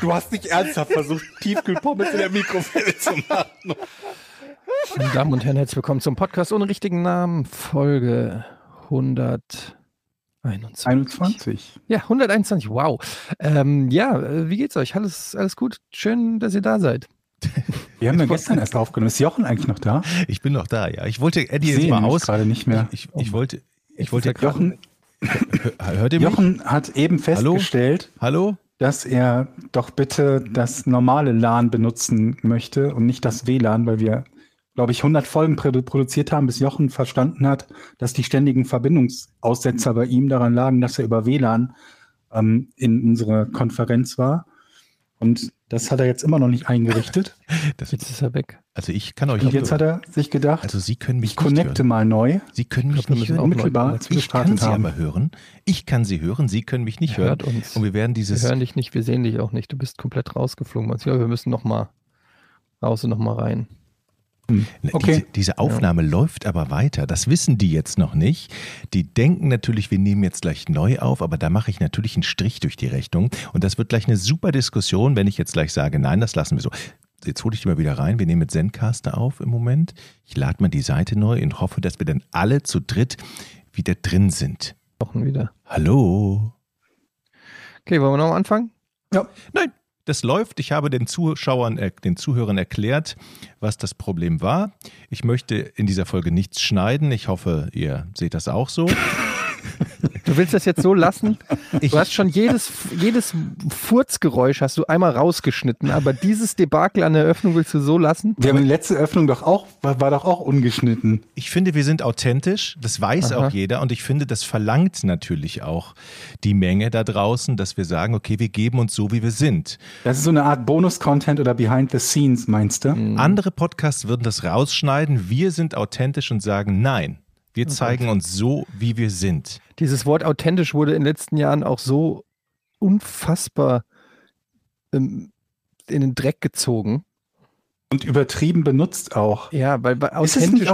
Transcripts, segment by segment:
Du hast nicht ernsthaft versucht, Tiefkühlpommes in der Mikrowelle zu machen. Meine Damen und Herren, herzlich willkommen zum Podcast ohne richtigen Namen. Folge 121. 21. Ja, 121, wow. Ähm, ja, äh, wie geht's euch? Alles, alles gut? Schön, dass ihr da seid. Wir haben ja gestern erst aufgenommen. Ist Jochen eigentlich noch da? Ich bin noch da, ja. Ich wollte Eddie Ich jetzt sehe mal aus. gerade nicht mehr. Ich, ich wollte, ich wollte, Jochen, hört ihr mich? Jochen hat eben festgestellt, Hallo? Dass er doch bitte das normale LAN benutzen möchte und nicht das WLAN, weil wir, glaube ich, 100 Folgen produ produziert haben, bis Jochen verstanden hat, dass die ständigen Verbindungsaussetzer bei ihm daran lagen, dass er über WLAN ähm, in unserer Konferenz war. Und das hat er jetzt immer noch nicht eingerichtet. Das, Jetzt ist er weg. Also ich kann euch Und jetzt hat er sich gedacht, also Sie können mich ich connecte nicht hören. mal neu. Sie können mich Ich glaub, wir nicht hören. auch Unmittelbar, wir Ich kann Sie haben. aber hören. Ich kann Sie hören. Sie können mich nicht Er hören. uns. Und wir werden Wir dieses hören dich nicht, wir sehen dich auch nicht. Du bist komplett rausgeflogen. Also, ja, wir müssen noch mal raus und noch mal rein. Ne, Okay. Diese, diese Aufnahme läuft aber weiter. Das wissen die jetzt noch nicht. Die denken natürlich, wir nehmen jetzt gleich neu auf, aber da mache ich natürlich einen Strich durch die Rechnung. Und das wird gleich eine super Diskussion, wenn ich jetzt gleich sage, nein, das lassen wir so. Jetzt hole ich die mal wieder rein. Wir nehmen mit Zencaster auf im Moment. Ich lade mal die Seite neu und hoffe, dass wir dann alle zu dritt wieder drin sind. Wochen wieder. Hallo. Okay, wollen wir noch mal anfangen? Nein, das läuft. Ich habe den Zuschauern, äh, den Zuhörern erklärt, was das Problem war. Ich möchte in dieser Folge nichts schneiden. Ich hoffe, ihr seht das auch so. Du willst das jetzt so lassen? Ich, Du hast schon jedes, jedes Furzgeräusch hast du einmal rausgeschnitten, aber dieses Debakel an der Eröffnung willst du so lassen? Wir haben die letzte Öffnung doch auch, war, war doch auch ungeschnitten. ich finde, wir sind authentisch. Das weiß Aha. auch jeder. Und ich finde, das verlangt natürlich auch die Menge da draußen, dass wir sagen, okay, wir geben uns so, wie wir sind. Das ist so eine Art Bonus-Content oder Behind the Scenes, meinst du? Andere Podcasts würden das rausschneiden. Wir sind authentisch und sagen, nein, wir zeigen uns so, wie wir sind. Dieses Wort authentisch wurde in den letzten Jahren auch so unfassbar ähm, in den Dreck gezogen. Und übertrieben benutzt auch. Ja, weil es authentisch,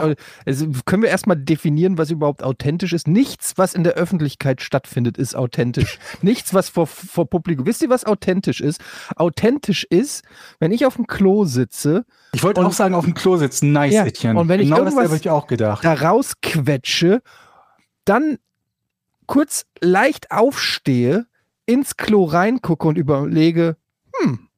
also können wir erstmal definieren, was überhaupt authentisch ist. Nichts, was in der Öffentlichkeit stattfindet, ist authentisch. Nichts, was vor, vor Publikum. Wisst ihr, was authentisch ist? Authentisch ist, wenn ich auf dem Klo sitze, Ich wollte auch sagen, auf dem Klo sitzen. Nice, Ja, Etienne. und wenn ich genau irgendwas- ich auch gedacht. da rausquetsche, dann kurz leicht aufstehe, ins Klo reingucke und überlege, hm,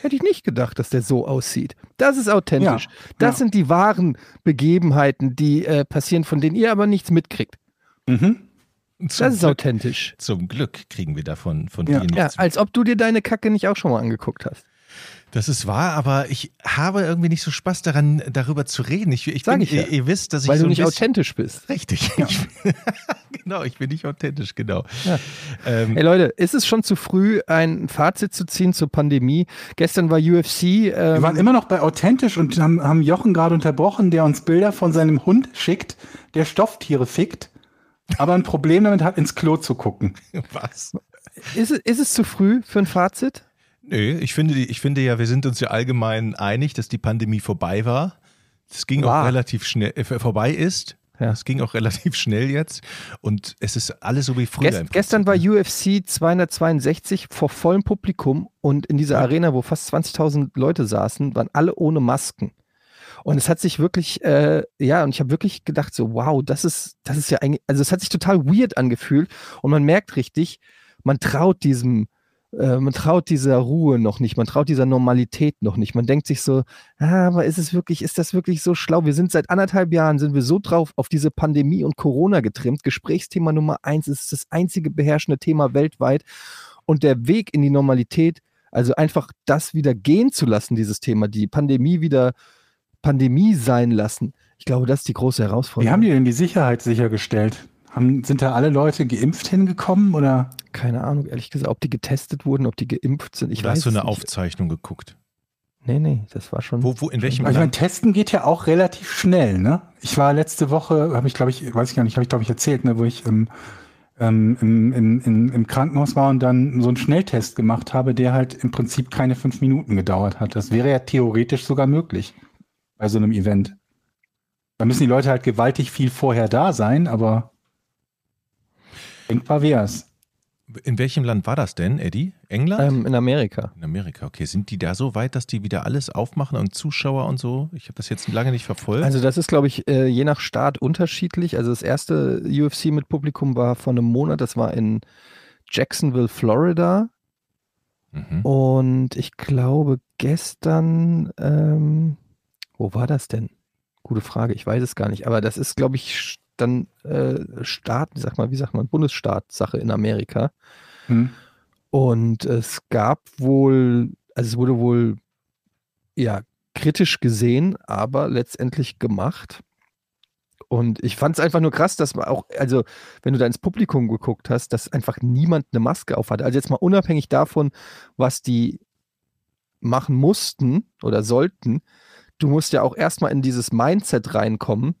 hätte ich nicht gedacht, dass der so aussieht. Das ist authentisch. das ja. sind die wahren Begebenheiten, die äh, passieren, von denen ihr aber nichts mitkriegt. Mhm. Das ist Glück, authentisch. zum Glück kriegen wir davon von Ja. dir nichts. Ja, als ob du dir deine Kacke nicht auch schon mal angeguckt hast. Das ist wahr, aber ich habe irgendwie nicht so Spaß daran, darüber zu reden. Ich, ich Sag bin, ich ja. ihr, ihr wisst, dass ich Weil so du nicht authentisch bist. Richtig. Ich, genau, ich bin nicht authentisch, genau. Ja. Ähm, Hey Leute, ist es schon zu früh, ein Fazit zu ziehen zur Pandemie? Gestern war UFC. Wir Ähm, waren immer noch bei authentisch und haben, haben Jochen gerade unterbrochen, der uns Bilder von seinem Hund schickt, der Stofftiere fickt, aber ein Problem damit hat, ins Klo zu gucken. was? ist, ist es zu früh für ein Fazit? Nö, ich finde, ich finde ja, wir sind uns ja allgemein einig, dass die Pandemie vorbei war. Es ging War. auch relativ schnell, äh, vorbei ist. Ja. Es ging auch relativ schnell jetzt. Und es ist alles so wie früher. Gest, gestern war Prinzip. UFC 262 vor vollem Publikum und in dieser Arena, wo fast 20.000 Leute saßen, waren alle ohne Masken. Und es hat sich wirklich, äh, ja, und ich habe wirklich gedacht, so, wow, das ist, das ist ja eigentlich, also es hat sich total weird angefühlt und man merkt richtig, man traut diesem, äh, man traut dieser Ruhe noch nicht, man traut dieser Normalität noch nicht. Man denkt sich so, ah, aber ist es wirklich, ist das wirklich so schlau? Wir sind seit anderthalb Jahren, sind wir so drauf auf diese Pandemie und Corona getrimmt. Gesprächsthema Nummer eins ist das einzige beherrschende Thema weltweit. Und der Weg in die Normalität, also einfach das wieder gehen zu lassen, dieses Thema, die Pandemie wieder Pandemie sein lassen. Ich glaube, das ist die große Wie Herausforderung. haben die denn die Sicherheit sichergestellt? Haben, sind da alle Leute geimpft hingekommen oder? Keine Ahnung, ehrlich gesagt, ob die getestet wurden, ob die geimpft sind. Ich Oder weiß hast du eine nicht. Aufzeichnung geguckt? Nee, nee, das war schon. Wo, wo, in welchem ich meine, testen geht ja auch relativ schnell, ne? Ich war letzte Woche, habe ich glaube ich, weiß ich gar nicht, habe ich glaube ich erzählt, ne, wo ich ähm, ähm, im, im, im, im Krankenhaus war und dann so einen Schnelltest gemacht habe, der halt im Prinzip keine fünf Minuten gedauert hat. Das wäre ja theoretisch sogar möglich bei so einem Event. Da müssen die Leute halt gewaltig viel vorher da sein, aber denkbar wär's. In welchem Land war das denn, Eddie? England? ähm, in Amerika. in Amerika, okay. Sind die da so weit, dass die wieder alles aufmachen und Zuschauer und so? Ich habe das jetzt lange nicht verfolgt. Also das ist, glaube ich, äh, je nach Staat unterschiedlich. Also das erste UFC mit Publikum war vor einem Monat, das war in Jacksonville, Florida. mhm. Und ich glaube gestern, ähm, wo war das denn? Gute Frage, ich weiß es gar nicht. Aber das ist, glaube ich, dann äh, Staat, wie sagt man, wie sagt man, Bundesstaat-Sache in Amerika. Hm? Und es gab wohl, also es wurde wohl ja kritisch gesehen, aber letztendlich gemacht. Und ich fand es einfach nur krass, dass man auch, also wenn du da ins Publikum geguckt hast, dass einfach niemand eine Maske auf hatte. Also jetzt mal unabhängig davon, was die machen mussten oder sollten, du musst ja auch erstmal in dieses Mindset reinkommen,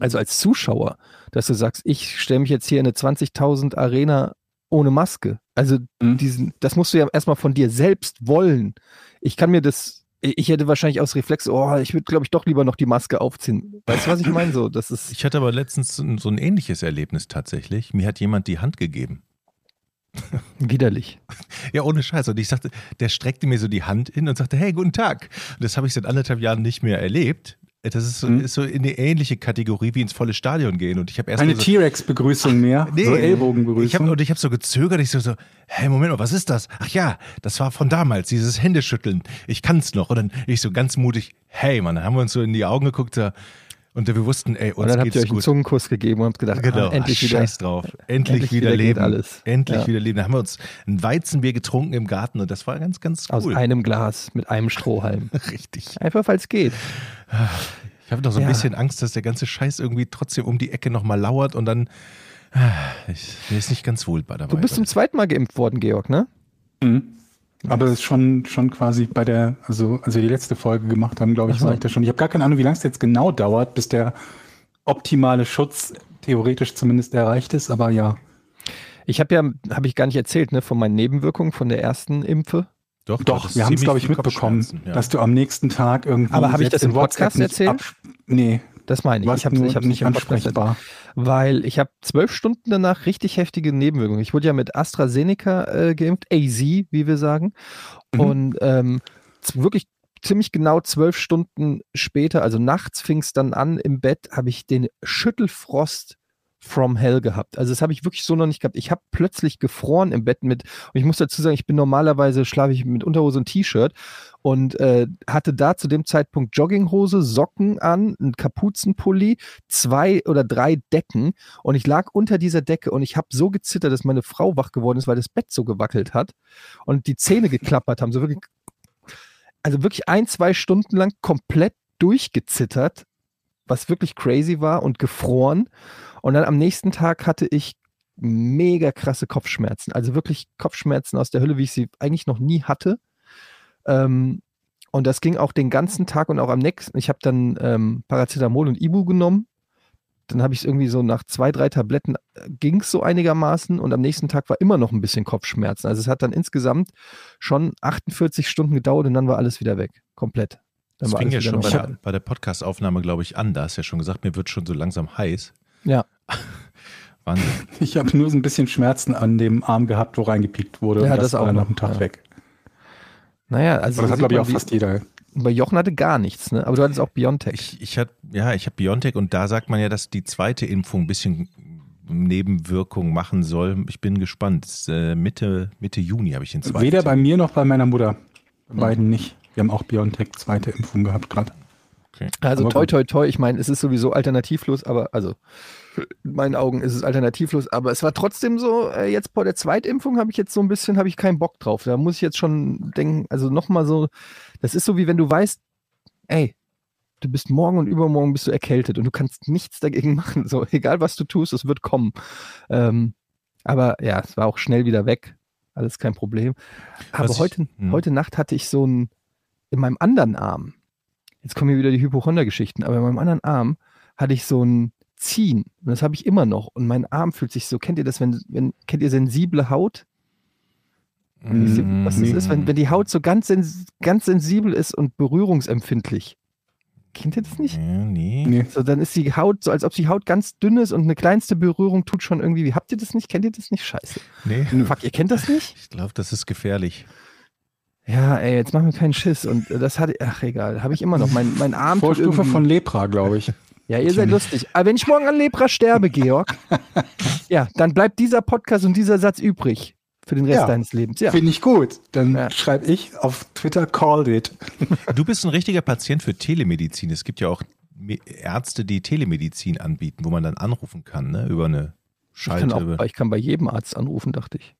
also als Zuschauer, dass du sagst, ich stelle mich jetzt hier in eine 20.000 Arena ohne Maske. Also Mhm. diesen, das musst du ja erstmal von dir selbst wollen. Ich kann mir das, ich hätte wahrscheinlich aus Reflex, oh, ich würde, glaube ich, doch lieber noch die Maske aufziehen. Weißt du, was ich meine? So, das ist, Ich hatte aber letztens so ein ähnliches Erlebnis tatsächlich. Mir hat jemand die Hand gegeben. widerlich. Ja, ohne Scheiß. Und ich sagte, der streckte mir so die Hand hin und sagte, hey, guten Tag. Und das habe ich seit anderthalb Jahren nicht mehr erlebt. Das ist so, Mhm. ist so in eine ähnliche Kategorie wie ins volle Stadion gehen. Und ich habe erst Keine mal so, T-Rex-Begrüßung mehr, Nee. so ich hab, Ellbogenbegrüßung. und ich habe so gezögert. Ich so, so, hey, Moment mal, was ist das? Ach ja, das war von damals, dieses Händeschütteln. Ich kann's noch. Und dann ich so ganz mutig, hey, Mann, dann haben wir uns so in die Augen geguckt da, und wir wussten, ey, Und uns dann habt ihr euch einen gut. Zungenkuss gegeben und habt gedacht, Genau, ah, endlich Ach, wieder. Scheiß drauf. Endlich, endlich wieder, wieder leben. alles. Endlich Ja. wieder leben. Da haben wir uns ein Weizenbier getrunken im Garten und das war ganz, ganz Aus cool. einem Glas mit einem Strohhalm. Richtig. Einfach, weil es geht. Ich habe noch so ein Ja. bisschen Angst, dass der ganze Scheiß irgendwie trotzdem um die Ecke nochmal lauert und dann. ah, Ich, mir ist nicht ganz wohl bei dabei. Du bist zum zweiten Mal geimpft worden, Georg, ne? Mhm. Aber es ist schon, schon quasi bei der, also als wir die letzte Folge gemacht haben, glaube ich, war ich da schon. Ich habe gar keine Ahnung, wie lange es jetzt genau dauert, bis der optimale Schutz theoretisch zumindest erreicht ist, aber ja. Ich habe ja, habe ich gar nicht erzählt, ne, von meinen Nebenwirkungen von der ersten Impfe. Doch, Doch, wir haben es, glaube ich, mitbekommen, ja. dass du am nächsten Tag irgendwie. Aber habe ich das im Podcast erzählt? Nee, Das meine ich. Ich habe nicht nicht ansprechbar. Weil ich habe zwölf Stunden danach richtig heftige Nebenwirkungen. Ich wurde ja mit AstraZeneca äh, geimpft, AZ, wie wir sagen. Mhm. Und ähm, wirklich ziemlich genau zwölf Stunden später, also nachts fing es dann an im Bett, habe ich den Schüttelfrost from hell gehabt. Also das habe ich wirklich so noch nicht gehabt. Ich habe plötzlich gefroren im Bett mit, und ich muss dazu sagen, ich bin normalerweise schlafe ich mit Unterhose und T-Shirt und äh, hatte da zu dem Zeitpunkt Jogginghose, Socken an, einen Kapuzenpulli, zwei oder drei Decken und ich lag unter dieser Decke und ich habe so gezittert, dass meine Frau wach geworden ist, weil das Bett so gewackelt hat und die Zähne geklappert haben. So wirklich, also wirklich ein, zwei Stunden lang komplett durchgezittert, was wirklich crazy war und gefroren. Und dann am nächsten Tag hatte ich mega krasse Kopfschmerzen. Also wirklich Kopfschmerzen aus der Hölle, wie ich sie eigentlich noch nie hatte. Ähm, und das ging auch den ganzen Tag und auch am nächsten. Ich habe dann ähm, Paracetamol und Ibu genommen. Dann habe ich es irgendwie so nach zwei, drei Tabletten ging es so einigermaßen und am nächsten Tag war immer noch ein bisschen Kopfschmerzen. Also es hat dann insgesamt schon 48 Stunden gedauert und dann war alles wieder weg. Komplett. Dann Das fing ja schon bei der, bei der Podcast-Aufnahme, glaube ich, an. Da hast du ja schon gesagt, mir wird schon so langsam heiß. Ja. Wahnsinn. Ich habe nur so ein bisschen Schmerzen an dem Arm gehabt, wo reingepiekt wurde. Ja, und das war auch noch, nach dem Tag ja. weg. Naja, also Aber das hat, glaube ich, auch wie- fast jeder. bei Jochen hatte gar nichts, ne? Aber du hattest auch Biontech. Ich, ich hatte, ja, ich habe Biontech und da sagt man ja, dass die zweite Impfung ein bisschen Nebenwirkung machen soll. Ich bin gespannt. Das ist, äh, Mitte, Mitte Juni habe ich den zweiten. Weder bei mir noch bei meiner Mutter. Bei Hm. beiden nicht. Wir haben auch Biontech zweite Impfung gehabt gerade. Also Aber toi toi toi, ich meine, es ist sowieso alternativlos, aber also in meinen Augen ist es alternativlos, aber es war trotzdem so, äh, jetzt bei der Zweitimpfung habe ich jetzt so ein bisschen, habe ich keinen Bock drauf. Da muss ich jetzt schon denken, also nochmal so, das ist so wie wenn du weißt, ey, du bist morgen und übermorgen bist du erkältet und du kannst nichts dagegen machen. So, egal was du tust, es wird kommen. Ähm, aber ja, es war auch schnell wieder weg. Alles kein Problem. Aber Was ich- heute, hm. heute Nacht hatte ich so ein, in meinem anderen Arm, jetzt kommen hier wieder die Hypochonder-Geschichten, aber in meinem anderen Arm hatte ich so ein Ziehen und das habe ich immer noch und mein Arm fühlt sich so, kennt ihr das, wenn, wenn kennt ihr sensible Haut? Was das ist, wenn, wenn die Haut so ganz, sens ganz sensibel ist und berührungsempfindlich. Kennt ihr das nicht? Ja, nee. Nee. So, dann ist die Haut so, als ob die Haut ganz dünn ist und eine kleinste Berührung tut schon irgendwie. Wie habt ihr das nicht? Kennt ihr das nicht? Scheiße. nee. Fuck, ihr kennt das nicht? Ich glaube, das ist gefährlich. Ja, ey, jetzt machen wir keinen Schiss. Und äh, das hatte, ach egal, habe ich immer noch. Mein, mein Arm Vorstufe irgendwie- von Lepra, glaube ich. Ja, ihr seid lustig. Aber wenn ich morgen an Lepra sterbe, Georg, ja, dann bleibt dieser Podcast und dieser Satz übrig für den Rest Ja. deines Lebens. Ja. Finde ich gut. Dann Ja. schreibe ich auf Twitter called it. Du bist ein richtiger Patient für Telemedizin. Es gibt ja auch Ärzte, die Telemedizin anbieten, wo man dann anrufen kann, ne? Über eine Ich kann, Schalte. auch, ich kann bei jedem Arzt anrufen, dachte ich.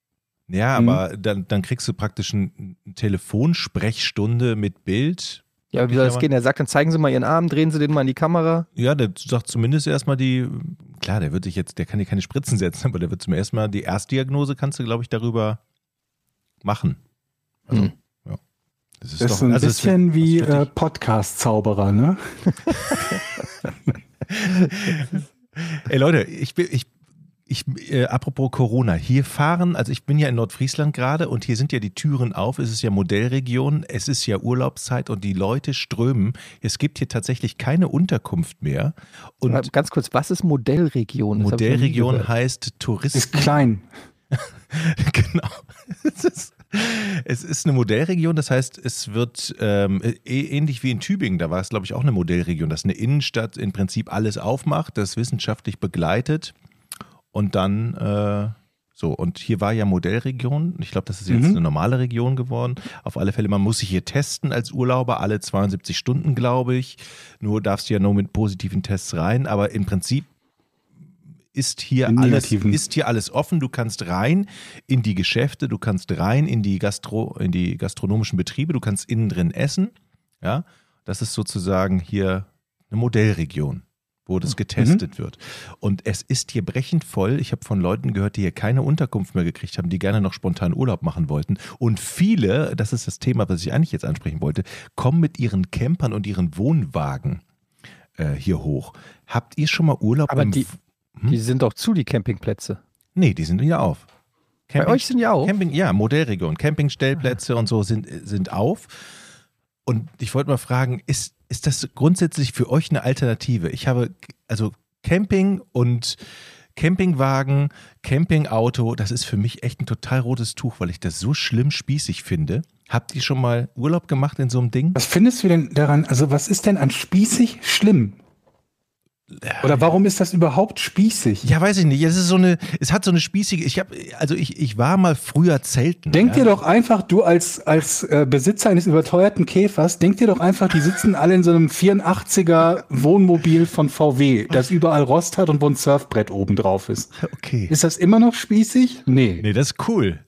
Ja, Mhm. aber dann, dann kriegst du praktisch ein- eine Telefonsprechstunde mit Bild. Ja, aber wie soll das gehen? Er sagt, dann zeigen Sie mal Ihren Arm, drehen Sie den mal in die Kamera. Ja, der sagt zumindest erstmal die, klar, der wird sich jetzt, der kann dir keine Spritzen setzen, aber der wird zum ersten Mal die Erstdiagnose kannst du, glaube ich, darüber machen. Also, Hm. ja. Das ist Das ist doch so ein also es bisschen wird- wie äh. Podcast-Zauberer, ne? Ey Leute, ich bin, ich, ich, äh, apropos Corona, hier fahren, also ich bin ja in Nordfriesland gerade und hier sind ja die Türen auf, es ist ja Modellregion, es ist ja Urlaubszeit und die Leute strömen. Es gibt hier tatsächlich keine Unterkunft mehr. Und Aber ganz kurz, was ist Modellregion? Das Modellregion heißt Touristen. Ist klein. genau. Es ist, es ist eine Modellregion, das heißt, es wird ähm, eh- ähnlich wie in Tübingen, da war es, glaube ich, auch eine Modellregion, dass eine Innenstadt im Prinzip alles aufmacht, das wissenschaftlich begleitet und dann äh, so. Und hier war ja Modellregion. Ich glaube, das ist jetzt Mhm. eine normale Region geworden. Auf alle Fälle, man muss sich hier testen als Urlauber, alle 72 Stunden, glaube ich. Nur darfst du ja nur mit positiven Tests rein, aber im Prinzip ist hier In alles negativen. ist hier alles offen. Du kannst rein in die Geschäfte, du kannst rein in die Gastro, in die gastronomischen Betriebe, du kannst innen drin essen. Ja, das ist sozusagen hier eine Modellregion, wo das getestet wird. Und es ist hier brechend voll. Ich habe von Leuten gehört, die hier keine Unterkunft mehr gekriegt haben, die gerne noch spontan Urlaub machen wollten. Und viele, das ist das Thema, was ich eigentlich jetzt ansprechen wollte, kommen mit ihren Campern und ihren Wohnwagen äh, hier hoch. Habt ihr schon mal Urlaub Aber die, die sind doch zu, die Campingplätze. Nee, die sind wieder auf. Bei euch sind die auch? Camping, ja, Modellregion. Campingstellplätze und so sind, sind auf. Und ich wollte mal fragen, ist, ist das grundsätzlich für euch eine Alternative? Ich habe, also Camping und Campingwagen, Campingauto, das ist für mich echt ein total rotes Tuch, weil ich das so schlimm spießig finde. Habt ihr schon mal Urlaub gemacht in so einem Ding? Was findest du denn daran? Also, was ist denn an spießig schlimm? Oder warum ist das überhaupt spießig? Ja, weiß ich nicht. Es ist so eine, es hat so eine spießige, ich habe, also ich, ich war mal früher zelten. Denk ja. dir doch einfach, du als, als äh, Besitzer eines überteuerten Käfers, denk dir doch einfach, die sitzen alle in so einem 84er Wohnmobil von VW, das überall Rost hat und wo ein Surfbrett oben drauf ist. Okay. Ist das immer noch spießig? Nee. Nee, das ist cool.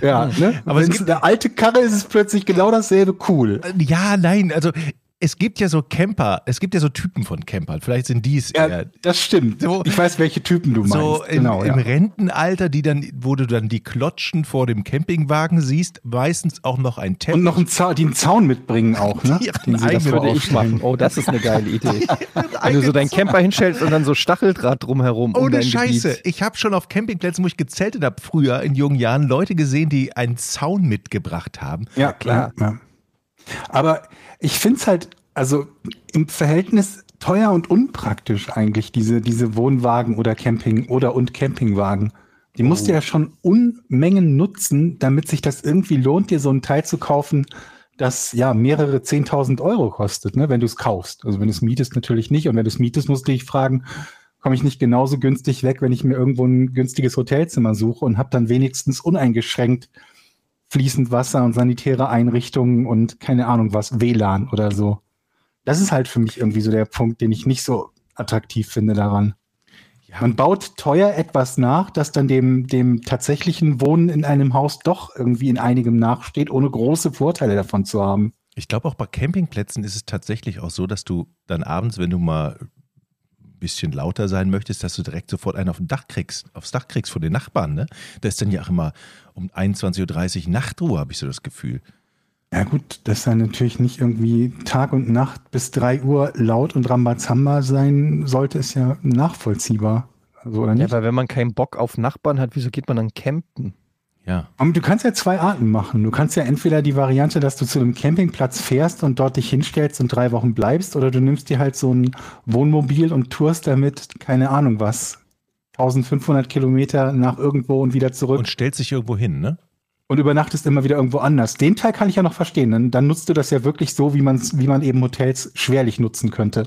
Ja, ne? Aber Aber es gibt- eine alte Karre ist es plötzlich genau dasselbe cool. Ja, nein, also es gibt ja so Camper, es gibt ja so Typen von Campern. Vielleicht sind die es Ja, eher. das stimmt. So- ich weiß, welche Typen du meinst. So im, genau, im ja. Rentenalter, die dann, wo du dann die Klotschen vor dem Campingwagen siehst, meistens auch noch ein Teppich. Und noch einen Zaun, die einen Zaun mitbringen auch, ne? Die Den sie davor Würde ich aufstellen. machen. Oh, das ist eine geile Idee. Wenn du so deinen Camper hinstellst und dann so Stacheldraht drumherum. um Ohne dein Scheiße. Gebiet. Ich habe schon auf Campingplätzen, wo ich gezeltet habe, früher in jungen Jahren, Leute gesehen, die einen Zaun mitgebracht haben. Ja, klar. Ja. Aber ich finde es halt, also im Verhältnis teuer und unpraktisch eigentlich, diese, diese Wohnwagen oder Camping oder und Campingwagen. Die musst du ja schon Unmengen nutzen, damit sich das irgendwie lohnt, dir so ein Teil zu kaufen, das ja mehrere 10.000 Euro kostet, ne, wenn du es kaufst. Also wenn du es mietest, natürlich nicht. Und wenn du es mietest, musst du dich fragen, komme ich nicht genauso günstig weg, wenn ich mir irgendwo ein günstiges Hotelzimmer suche und habe dann wenigstens uneingeschränkt fließend Wasser und sanitäre Einrichtungen und keine Ahnung was, WLAN oder so. Das ist halt für mich irgendwie so der Punkt, den ich nicht so attraktiv finde daran. Ja. Man baut teuer etwas nach, das dann dem, dem tatsächlichen Wohnen in einem Haus doch irgendwie in einigem nachsteht, ohne große Vorteile davon zu haben. Ich glaube, auch bei Campingplätzen ist es tatsächlich auch so, dass du dann abends, wenn du mal bisschen lauter sein möchtest, dass du direkt sofort einen auf dem Dach kriegst, aufs Dach kriegst von den Nachbarn, ne? Da ist dann ja auch immer um 21.30 Uhr Nachtruhe, habe ich so das Gefühl. Ja gut, dass dann natürlich nicht irgendwie Tag und Nacht bis 3 Uhr laut und Rambazamba sein sollte, ist ja nachvollziehbar. Also, oder Ja, nicht? aber wenn man keinen Bock auf Nachbarn hat, wieso geht man dann campen? Ja. Aber du kannst ja zwei Arten machen. Du kannst ja entweder die Variante, dass du zu einem Campingplatz fährst und dort dich hinstellst und drei Wochen bleibst, oder du nimmst dir halt so ein Wohnmobil und tourst damit, keine Ahnung was, 1500 Kilometer nach irgendwo und wieder zurück Und stellt sich irgendwo hin, ne? und übernachtest immer wieder irgendwo anders. Den Teil kann ich ja noch verstehen. Dann, dann nutzt du das ja wirklich so, wie, man's, wie man eben Hotels schwerlich nutzen könnte.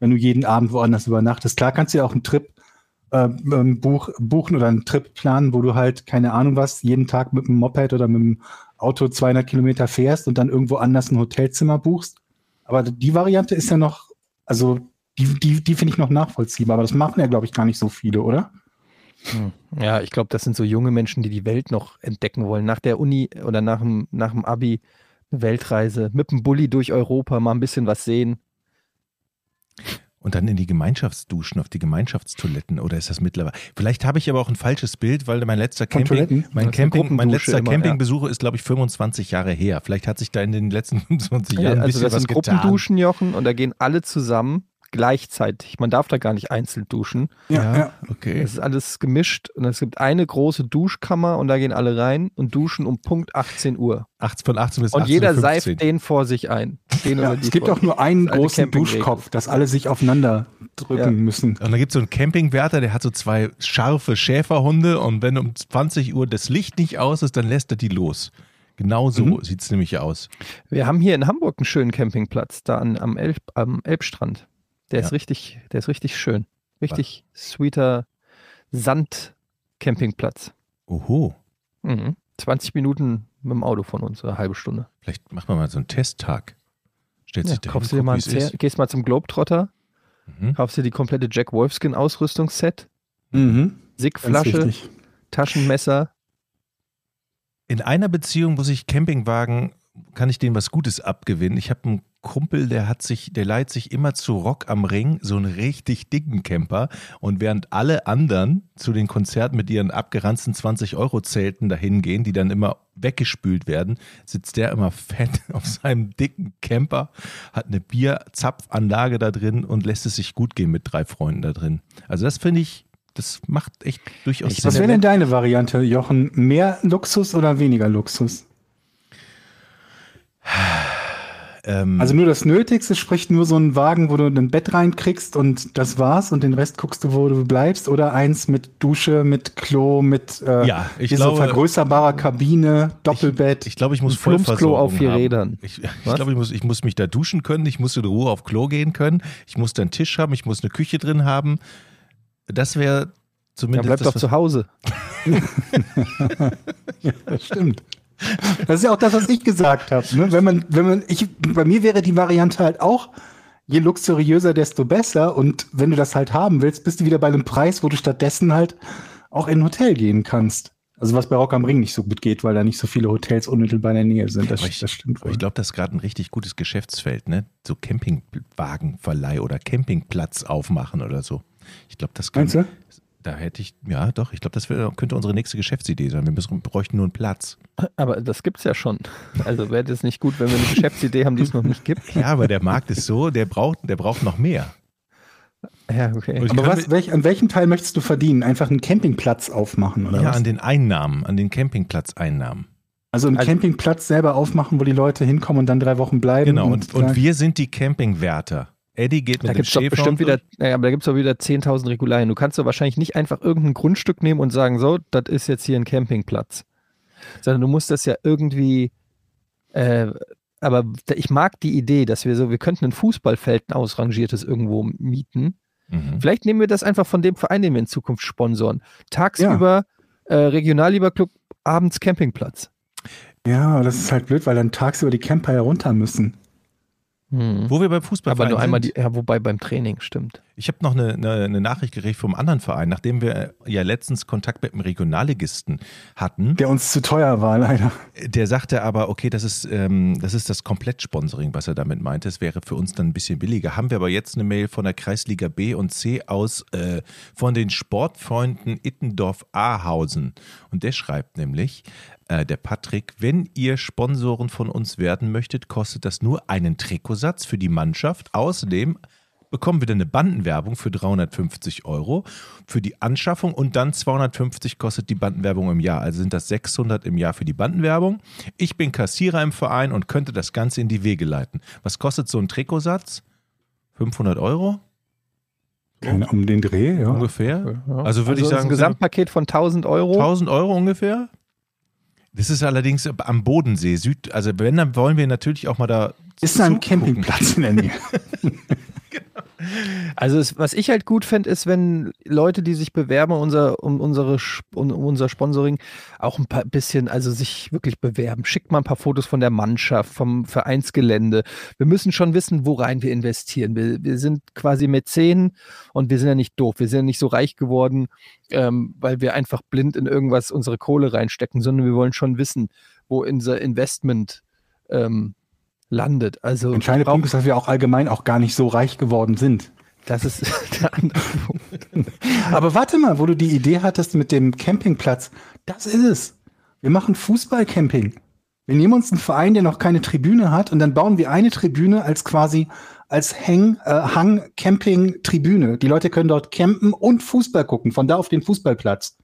Wenn du jeden Abend woanders übernachtest. Klar kannst du ja auch einen Trip äh, buch, buchen oder einen Trip planen, wo du halt, keine Ahnung was, jeden Tag mit einem Moped oder mit dem Auto 200 Kilometer fährst und dann irgendwo anders ein Hotelzimmer buchst. Aber die Variante ist ja noch, also die, die, die finde ich noch nachvollziehbar. Aber das machen ja, glaube ich, gar nicht so viele, oder? Ja, ich glaube, das sind so junge Menschen, die die Welt noch entdecken wollen. Nach der Uni oder nach dem, nach dem Abi Weltreise, mit dem Bulli durch Europa, mal ein bisschen was sehen. Und dann in die Gemeinschaftsduschen, auf die Gemeinschaftstoiletten oder ist das mittlerweile? Vielleicht habe ich aber auch ein falsches Bild, weil mein letzter Von Camping, Toiletten? mein, Camping, mein letzter immer, Campingbesuch ist, glaube ich, 25 Jahre her. Vielleicht hat sich da in den letzten 25 Jahren ein also bisschen das was sind getan. Gruppenduschen, Jochen, und da gehen alle zusammen gleichzeitig. Man darf da gar nicht einzeln duschen. Ja, okay. Es ist alles gemischt und es gibt eine große Duschkammer und da gehen alle rein und duschen um Punkt 18 Uhr. 18, von 18 bis Und 18 jeder Uhr seift 15. den vor sich ein. Den Ja, es gibt auch nur einen großen. Duschkopf, dass alle sich aufeinander drücken Ja. müssen. Und da gibt es so einen Campingwärter, der hat so zwei scharfe Schäferhunde und wenn um 20 Uhr das Licht nicht aus ist, dann lässt er die los. Genau so Mhm. sieht es nämlich aus. Wir haben hier in Hamburg einen schönen Campingplatz, da an, am, Elb, am Elbstrand. Der Ja. ist richtig, der ist richtig schön. Richtig sweeter Sand-Campingplatz. Oho. Mhm. 20 Minuten mit dem Auto von uns, eine halbe Stunde. Vielleicht macht man mal so einen Testtag. Stellt Ja, sich da kaufst dir mal ein gehst mal zum Globetrotter. Mhm. kaufst dir die komplette Jack Wolfskin Ausrüstungsset, Mhm. Sickflasche. Taschenmesser. In einer Beziehung muss ich Campingwagen, kann ich denen was Gutes abgewinnen. Ich habe einen Kumpel, der hat sich, der leiht sich immer zu Rock am Ring so einen richtig dicken Camper und während alle anderen zu den Konzerten mit ihren abgeranzten 20-Euro-Zelten dahin gehen, die dann immer weggespült werden, sitzt der immer fett auf seinem dicken Camper, hat eine Bierzapfanlage da drin und lässt es sich gut gehen mit drei Freunden da drin. Also das finde ich, das macht echt durchaus Ich Was Sinn. wäre denn deine Variante, Jochen? Mehr Luxus oder weniger Luxus? Ähm, Also nur das Nötigste, sprich nur so einen Wagen, wo du ein Bett reinkriegst und das war's und den Rest guckst du, wo du bleibst oder eins mit Dusche, mit Klo, mit äh, Ja, ich glaube- vergrößerbarer Kabine, Doppelbett. Ich glaube, ich muss Vollversorgung auf vier haben. Rädern. Ich, ich glaube, ich muss, ich muss mich da duschen können, ich muss in Ruhe auf Klo gehen können, ich muss da einen Tisch haben, ich muss eine Küche drin haben. Das wäre zumindest bleib das, doch zu Hause. ja, das stimmt. Das ist ja auch das, was ich gesagt habe. Ne? Wenn man, wenn man, ich, bei mir wäre die Variante halt auch, je luxuriöser, desto besser. Und wenn du das halt haben willst, bist du wieder bei einem Preis, wo du stattdessen halt auch in ein Hotel gehen kannst. Also was bei Rock am Ring nicht so gut geht, weil da nicht so viele Hotels unmittelbar in der Nähe sind. Das, Aber ich, das stimmt wohl. ich glaube, das ist gerade ein richtig gutes Geschäftsfeld, ne? So Campingwagenverleih oder Campingplatz aufmachen oder so. Ich glaube, das kann, Meinst du? Da hätte ich, ja doch, ich glaube, das wär, könnte unsere nächste Geschäftsidee sein. Wir müssen, bräuchten nur einen Platz. Aber das gibt's ja schon. Also wäre das nicht gut, wenn wir eine Geschäftsidee haben, die es noch nicht gibt. Ja, aber der Markt ist so, der braucht, der braucht noch mehr. Ja, okay. Und Aber was, welch, an welchem Teil möchtest du verdienen? Einfach einen Campingplatz aufmachen oder Ja, was? an den Einnahmen, an den Campingplatzeinnahmen. also einen Also- Campingplatz selber aufmachen, wo die Leute hinkommen und dann drei Wochen bleiben. Genau, und, und sagen, wir sind die Campingwärter. Eddie geht mit Da dem gibt es doch Schäfer bestimmt und- wieder, naja, aber da gibt es doch wieder 10.000 Regularien. Du kannst doch wahrscheinlich nicht einfach irgendein Grundstück nehmen und sagen, so, das ist jetzt hier ein Campingplatz. Sondern du musst das ja irgendwie, äh, aber ich mag die Idee, dass wir so, wir könnten ein Fußballfeld, ein ausrangiertes irgendwo mieten. Mhm. Vielleicht nehmen wir das einfach von dem Verein, den wir in Zukunft sponsoren. Tagsüber äh, Regionalliga-Club, abends Campingplatz. Ja, das ist halt blöd, weil dann tagsüber die Camper herunter müssen. Hm. Wo wir beim Fußball Aber nur einmal die, ja, wobei beim Training, stimmt. Ich habe noch eine, eine, eine Nachricht gekriegt vom anderen Verein, nachdem wir ja letztens Kontakt mit einem Regionalligisten hatten. Der uns zu teuer war, leider. Der sagte aber, okay, das ist, ähm, das ist das Komplettsponsoring, was er damit meinte. Es wäre für uns dann ein bisschen billiger. Haben wir aber jetzt eine Mail von der Kreisliga B und C aus äh, von den Sportfreunden Ittendorf-Ahausen. Und der schreibt nämlich, äh, der Patrick, wenn ihr Sponsoren von uns werden möchtet, kostet das nur einen Trikotsatz für die Mannschaft. Außerdem bekommen wir dann eine Bandenwerbung für 350 Euro für die Anschaffung und dann 250 kostet die Bandenwerbung im Jahr. Also sind das 600 im Jahr für die Bandenwerbung. Ich bin Kassierer im Verein und könnte das Ganze in die Wege leiten. Was kostet so ein Trikotsatz? 500 Euro Keine, um den Dreh, ja. ungefähr? Also würde ich das ist sagen, ein Gesamtpaket von 1000 Euro. 1000 Euro ungefähr? Das ist allerdings am Bodensee, Süd. Also wenn, dann wollen wir natürlich auch mal da. Ist da ein. Campingplatz in der Nähe? Also es, was ich halt gut fände, ist, wenn Leute, die sich bewerben um unser, um, unsere, um, unser Sponsoring, auch ein paar bisschen, also sich wirklich bewerben. Schickt mal ein paar Fotos von der Mannschaft, vom Vereinsgelände. Wir müssen schon wissen, worein wir investieren. Wir, wir sind quasi Mäzen und wir sind ja nicht doof. Wir sind ja nicht so reich geworden, ähm, weil wir einfach blind in irgendwas unsere Kohle reinstecken, sondern wir wollen schon wissen, wo unser Investment ähm, landet. Also Entscheidender Punkt ist, dass wir auch allgemein auch gar nicht so reich geworden sind. das ist der andere Punkt. Aber warte mal, wo du die Idee hattest mit dem Campingplatz, das ist es. Wir machen Fußballcamping. Wir nehmen uns einen Verein, der noch keine Tribüne hat, und dann bauen wir eine Tribüne als quasi als Hang, äh, Hang Camping Tribüne. Die Leute können dort campen und Fußball gucken, von da auf den Fußballplatz.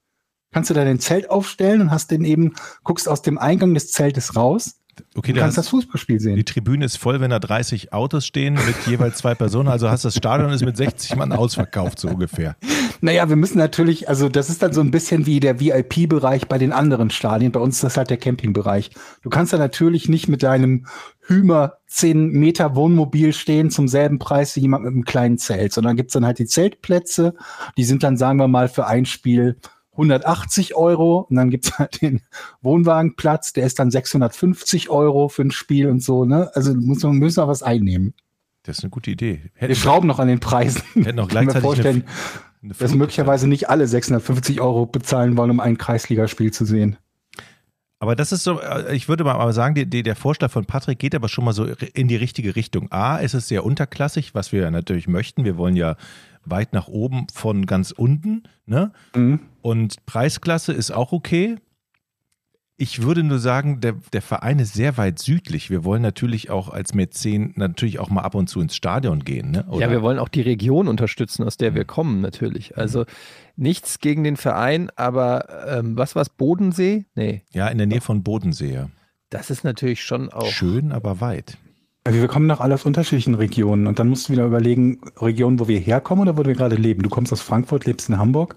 Kannst du da dein Zelt aufstellen und hast den eben, guckst aus dem Eingang des Zeltes raus Okay, der kannst das Fußballspiel die sehen. Tribüne ist voll, wenn da 30 Autos stehen mit jeweils zwei Personen. Also hast das Stadion ist mit 60 Mann ausverkauft, so ungefähr. Naja, wir müssen natürlich, also das ist dann so ein bisschen wie der VIP-Bereich bei den anderen Stadien. Bei uns ist das halt der Campingbereich. Du kannst da natürlich nicht mit deinem Hümer 10 Meter Wohnmobil stehen zum selben Preis wie jemand mit einem kleinen Zelt, sondern gibt's dann halt die Zeltplätze. Die sind dann, sagen wir mal, für ein Spiel 180 Euro und dann gibt's halt den Wohnwagenplatz, der ist dann 650 Euro für ein Spiel und so, ne? Also muss man müssen wir was einnehmen. Das ist eine gute Idee. Wir Hätten, schrauben noch an den Preisen. hätten auch mir gleichzeitig vorstellen, eine, eine dass möglicherweise nicht alle 650 Euro bezahlen wollen, um ein Kreisligaspiel zu sehen. Aber das ist so, äh, ich würde mal sagen, die, die, der Vorschlag von Patrick geht aber schon mal so in die richtige Richtung. A, ist es sehr unterklassig, was wir ja natürlich möchten. Wir wollen ja weit nach oben von ganz unten. Ne? Mhm. Und Preisklasse ist auch okay. Ich würde nur sagen, der, der Verein ist sehr weit südlich. Wir wollen natürlich auch als Mäzen natürlich auch mal ab und zu ins Stadion gehen. Ne? Ja, wir wollen auch die Region unterstützen, aus der wir Mhm. kommen, natürlich. Also nichts gegen den Verein, aber ähm, was war es? Bodensee? Nee, ja, in der Nähe von Bodensee. ja. das ist natürlich schon auch. Schön, aber weit. Also wir kommen doch alle aus unterschiedlichen Regionen und dann musst du wieder überlegen, Regionen, wo wir herkommen oder wo wir gerade leben. Du kommst aus Frankfurt, lebst in Hamburg.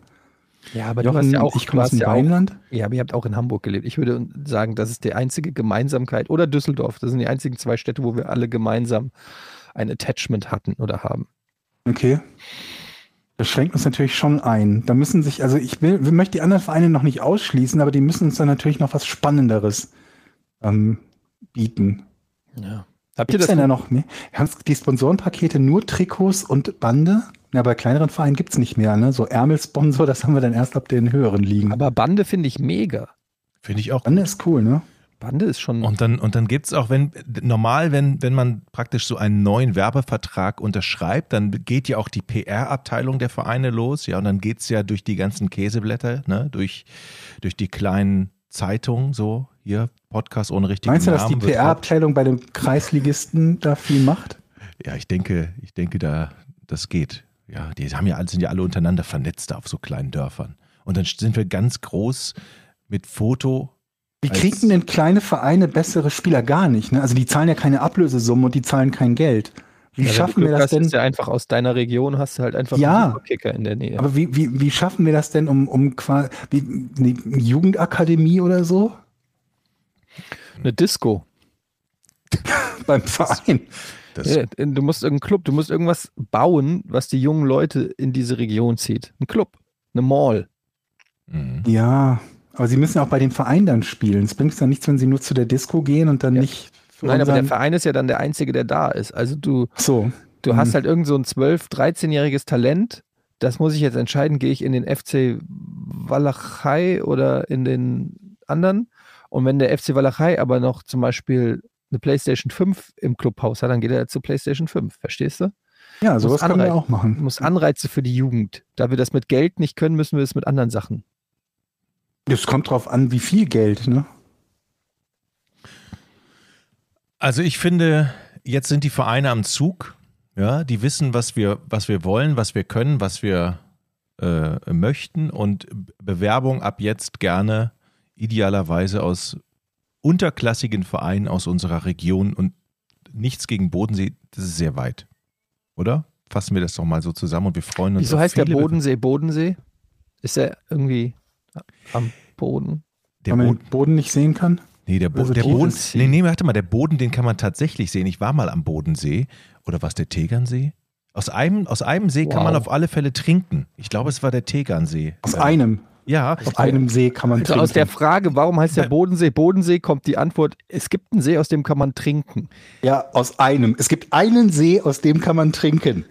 Ja, aber Jochen, du hast ja auch, ich komme aus dem ja Rheinland. ja, aber ihr habt auch in Hamburg gelebt. Ich würde sagen, das ist die einzige Gemeinsamkeit. Oder Düsseldorf. Das sind die einzigen zwei Städte, wo wir alle gemeinsam ein Attachment hatten oder haben. Okay. Das schränkt uns natürlich schon ein. Da müssen sich, also ich will, wir möchten die anderen Vereine noch nicht ausschließen, aber die müssen uns dann natürlich noch was Spannenderes ähm, bieten. Ja. Habt ihr Gibt's das? denn da noch mehr? Haben die Sponsorenpakete nur Trikots und Bande? Ja, bei kleineren Vereinen gibt's nicht mehr, ne? So Ärmelsponsor, das haben wir dann erst ab den höheren liegen. Aber Bande finde ich mega. Finde ich auch Bande ist cool, ne? Bande ist schon. Und dann, und dann gibt es auch, wenn normal, wenn, wenn man praktisch so einen neuen Werbevertrag unterschreibt, dann geht ja auch die PR-Abteilung der Vereine los, ja, und dann geht es ja durch die ganzen Käseblätter, ne, durch, durch die kleinen Zeitungen, so, hier, Podcast ohne richtigen Meinst du, dass Namen. die PR-Abteilung bei den Kreisligisten da viel macht? Ja, ich denke, ich denke, da, das geht. Ja, die haben ja, alle- sind ja alle untereinander vernetzt da auf so kleinen Dörfern. Und dann sind wir ganz groß mit Foto. Wie kriegen denn kleine Vereine bessere Spieler gar nicht? Ne? Also die zahlen ja keine Ablösesumme und die zahlen kein Geld. Wie Ja, schaffen wir das hast, denn? Ist ja einfach aus deiner Region hast du halt einfach Ja. einen Superkicker in der Nähe. Aber wie, wie, wie schaffen wir das denn um, um quasi wie, eine Jugendakademie oder so Eine Disco. beim Verein? Das, Ja, du musst irgendeinen Club, du musst irgendwas bauen, was die jungen Leute in diese Region zieht. Ein Club, eine Mall. Mhm. Ja, aber sie müssen ja auch bei dem Verein dann spielen. Es bringt dann nichts, wenn sie nur zu der Disco gehen und dann Ja. nicht Nein, aber der Verein ist ja dann der Einzige, der da ist. Also du, so. Du Mhm. hast halt irgend so ein 12-, 13-jähriges Talent. Das muss ich jetzt entscheiden, gehe ich in den FC Walachei oder in den anderen. Und wenn der FC Walachei aber noch zum Beispiel eine PlayStation 5 im Clubhaus hat, dann geht er zur PlayStation 5. Verstehst du? Ja, sowas können wir anreichen. auch machen. Du musst Anreize für die Jugend. Da wir das mit Geld nicht können, müssen wir es mit anderen Sachen. Es kommt drauf an, wie viel Geld, ne? Also ich finde, jetzt sind die Vereine am Zug. Ja, die wissen, was wir, was wir wollen, was wir können, was wir äh, möchten und Bewerbung ab jetzt gerne idealerweise aus unterklassigen Vereinen aus unserer Region und nichts gegen Bodensee, das ist sehr weit. Oder? Fassen wir das doch mal so zusammen und wir freuen uns Wieso auf heißt der Bodensee Bodensee? Ist er irgendwie am Boden? Der Weil man Boden, den Boden nicht sehen kann. nee, der, Bo Also der Boden, Bodensee. nee, nee, warte mal, der Boden, den kann man tatsächlich sehen. Ich war mal am Bodensee. Oder war es der Tegernsee? Aus einem, aus einem See kann Wow. man auf alle Fälle trinken. Ich glaube, es war der Tegernsee. Aus Ja. einem. Ja, Aus einem See kann man Also trinken. aus der Frage, warum heißt der. Bodensee Bodensee, kommt die Antwort, es gibt einen See, aus dem kann man trinken. ja, aus einem. Es gibt einen See, aus dem kann man trinken.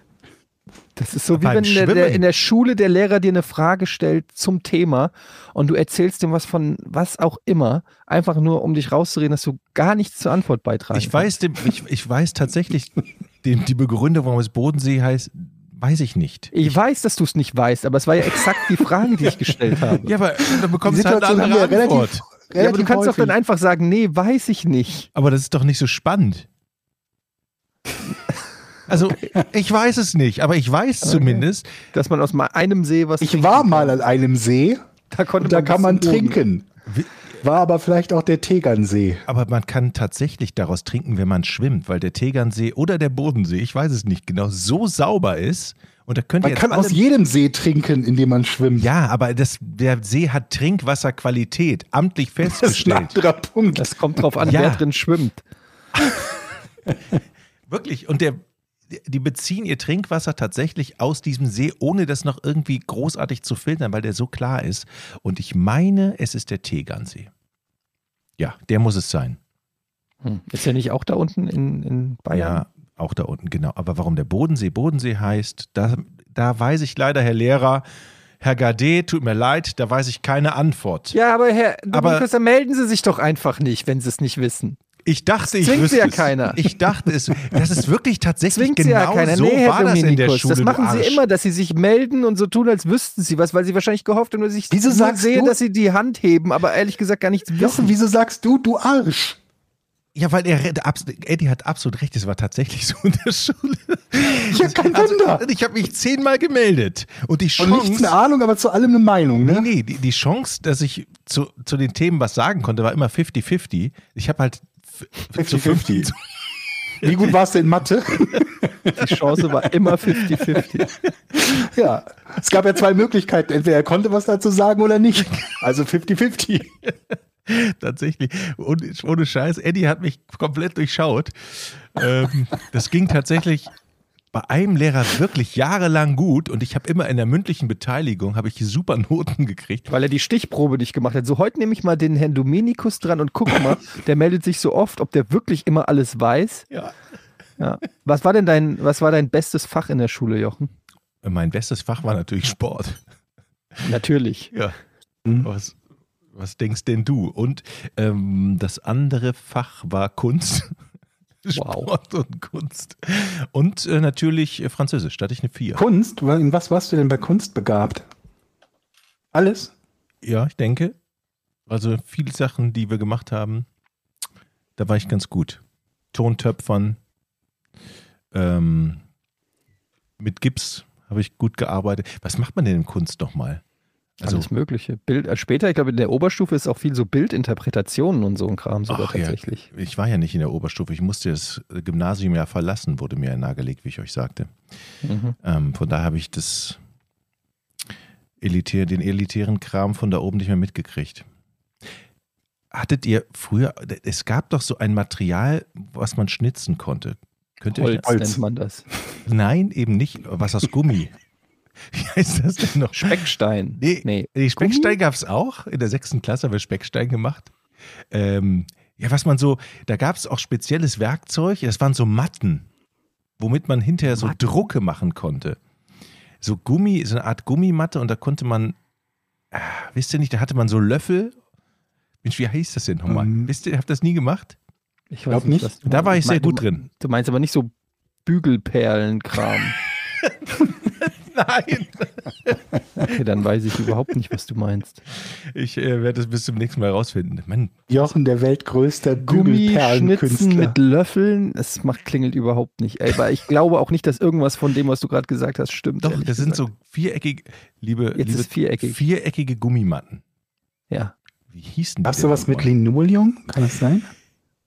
Das ist so wie wenn der, der in der Schule der Lehrer dir eine Frage stellt zum Thema und du erzählst ihm was von was auch immer, einfach nur um dich rauszureden, dass du gar nichts zur Antwort beitragen ich weiß, dem, ich, ich weiß tatsächlich den, die Begründung, warum es Bodensee heißt, weiß ich nicht. Ich weiß, dass du es nicht weißt, aber es war ja exakt die Frage, die ich gestellt habe. Ja, aber dann bekommst du halt eine andere wir relativ, Antwort. relativ Ja, aber du kannst doch häufig. dann einfach sagen, nee, weiß ich nicht. Aber das ist doch nicht so spannend. Also, ich weiß es nicht, aber ich weiß zumindest, Dass man aus mal einem See was Ich war kann. mal an einem See da konnte und da kann man trinken. War aber vielleicht auch der Tegernsee. aber man kann tatsächlich daraus trinken, wenn man schwimmt, weil der Tegernsee oder der Bodensee, ich weiß es nicht genau, so sauber ist. Und da könnt Man jetzt kann alle, aus jedem See trinken, in dem man schwimmt. Ja, aber das, der See hat Trinkwasserqualität, amtlich das ist ein festgestellt. anderer Punkt. Das kommt drauf an, Ja. wer drin schwimmt. Wirklich. Und der, die beziehen ihr Trinkwasser tatsächlich aus diesem See, ohne das noch irgendwie großartig zu filtern, weil der so klar ist. Und ich meine, es ist der Tegernsee. Ja, der muss es sein. Hm. Ist ja nicht auch da unten in, in Bayern? Ja, auch da unten, genau. Aber warum der Bodensee Bodensee heißt, da, da weiß ich leider, Herr Lehrer, Herr Gade, tut mir leid, da weiß ich keine Antwort. Ja, aber Herr Aber- melden Sie sich doch einfach nicht, wenn Sie es nicht wissen. Ich dachte, ich zwingt wüsste sie ja es. keiner. Ich dachte es. Das ist wirklich tatsächlich Zwingt genau Sie ja keiner. so nee, Herr war das in der Schule. das machen Sie immer, dass Sie sich melden und so tun, als wüssten Sie was, weil Sie wahrscheinlich gehofft haben, dass ich Wieso sagst sehe, du- dass Sie die Hand heben, aber ehrlich gesagt gar nichts wissen. wieso sagst du, du Arsch? Ja, weil er Eddie hat absolut recht, es war tatsächlich so in der Schule. Ja, kein Wunder. Also, ich habe mich zehnmal gemeldet. Und die Und nichts Chance. eine Ahnung, aber zu allem eine Meinung, Nee, ne? nee, die, die Chance, dass ich zu, zu den Themen was sagen konnte, war immer 50-50. Ich habe halt f- zu 50-50. 50. Wie gut warst du in Mathe? Die Chance war immer 50-50. ja. Es gab ja zwei Möglichkeiten. Entweder er konnte was dazu sagen oder nicht. Also 50-50. Tatsächlich. Und, ohne Scheiß, Eddie hat mich komplett durchschaut. Ähm, das ging tatsächlich bei einem Lehrer wirklich jahrelang gut und ich habe immer in der mündlichen Beteiligung habe ich super Noten gekriegt. Weil er die Stichprobe nicht gemacht hat. So, heute nehme ich mal den Herrn Dominikus dran und guck mal, der meldet sich so oft, ob der wirklich immer alles weiß. Ja. Ja. Was war denn dein, was war dein bestes Fach in der Schule, Jochen? Mein bestes Fach war natürlich Sport. Natürlich. Ja. Was, was denkst denn du? Und ähm, das andere Fach war Kunst. Wow. Sport und Kunst. Und äh, natürlich äh, Französisch, da hatte ich eine 4. Kunst? In was warst du denn bei Kunst begabt? Alles? Ja, ich denke. Also viele Sachen, die wir gemacht haben, da war ich ganz gut. Tontöpfern, ähm, mit Gips habe ich gut gearbeitet. Was macht man denn in Kunst nochmal? Also, Alles Mögliche. Bild, äh, später, ich glaube, in der Oberstufe ist auch viel so Bildinterpretationen und so ein Kram sogar Ach ja, tatsächlich. ich war ja nicht in der Oberstufe. Ich musste das Gymnasium ja verlassen, wurde mir nahegelegt, wie ich euch sagte. Mhm. Ähm, von daher habe ich das elitär, den elitären Kram von da oben nicht mehr mitgekriegt. Hattet ihr früher, es gab doch so ein Material, was man schnitzen konnte. Könnt ihr euch, Holz, Holz. nennt man das. Nein, eben nicht. Was aus Gummi? Wie heißt das denn noch? Speckstein. Nee, Nee. Die Speckstein gab es auch. In der sechsten Klasse haben wir Speckstein gemacht. Ähm, ja, was man so, da gab es auch spezielles Werkzeug. Das waren so Matten. womit man hinterher so Matten. Drucke machen konnte. So Gummi, so eine Art Gummimatte und da konnte man, ah, wisst ihr nicht, da hatte man so Löffel. Mensch, wie heißt das denn nochmal? Ähm. Wisst ihr, habt das nie gemacht? Ich Glaub nicht. was du Da war ich meinst. sehr Du- gut drin. Du meinst aber nicht so Bügelperlenkram. Nein. Okay, dann weiß ich überhaupt nicht, was du meinst. Ich äh, werde es bis zum nächsten Mal rausfinden. Mann, Jochen, der weltgrößte Gummischnitzen mit Löffeln, es macht klingelt überhaupt nicht. Ey, aber ich glaube auch nicht, dass irgendwas von dem, was du gerade gesagt hast, stimmt. doch, das sind gesagt. so viereckige, liebe, Jetzt liebe ist viereckig. viereckige Gummimatten. Ja. Wie hießen die? Gab's denn sowas mit? Linoleum? Kann das sein?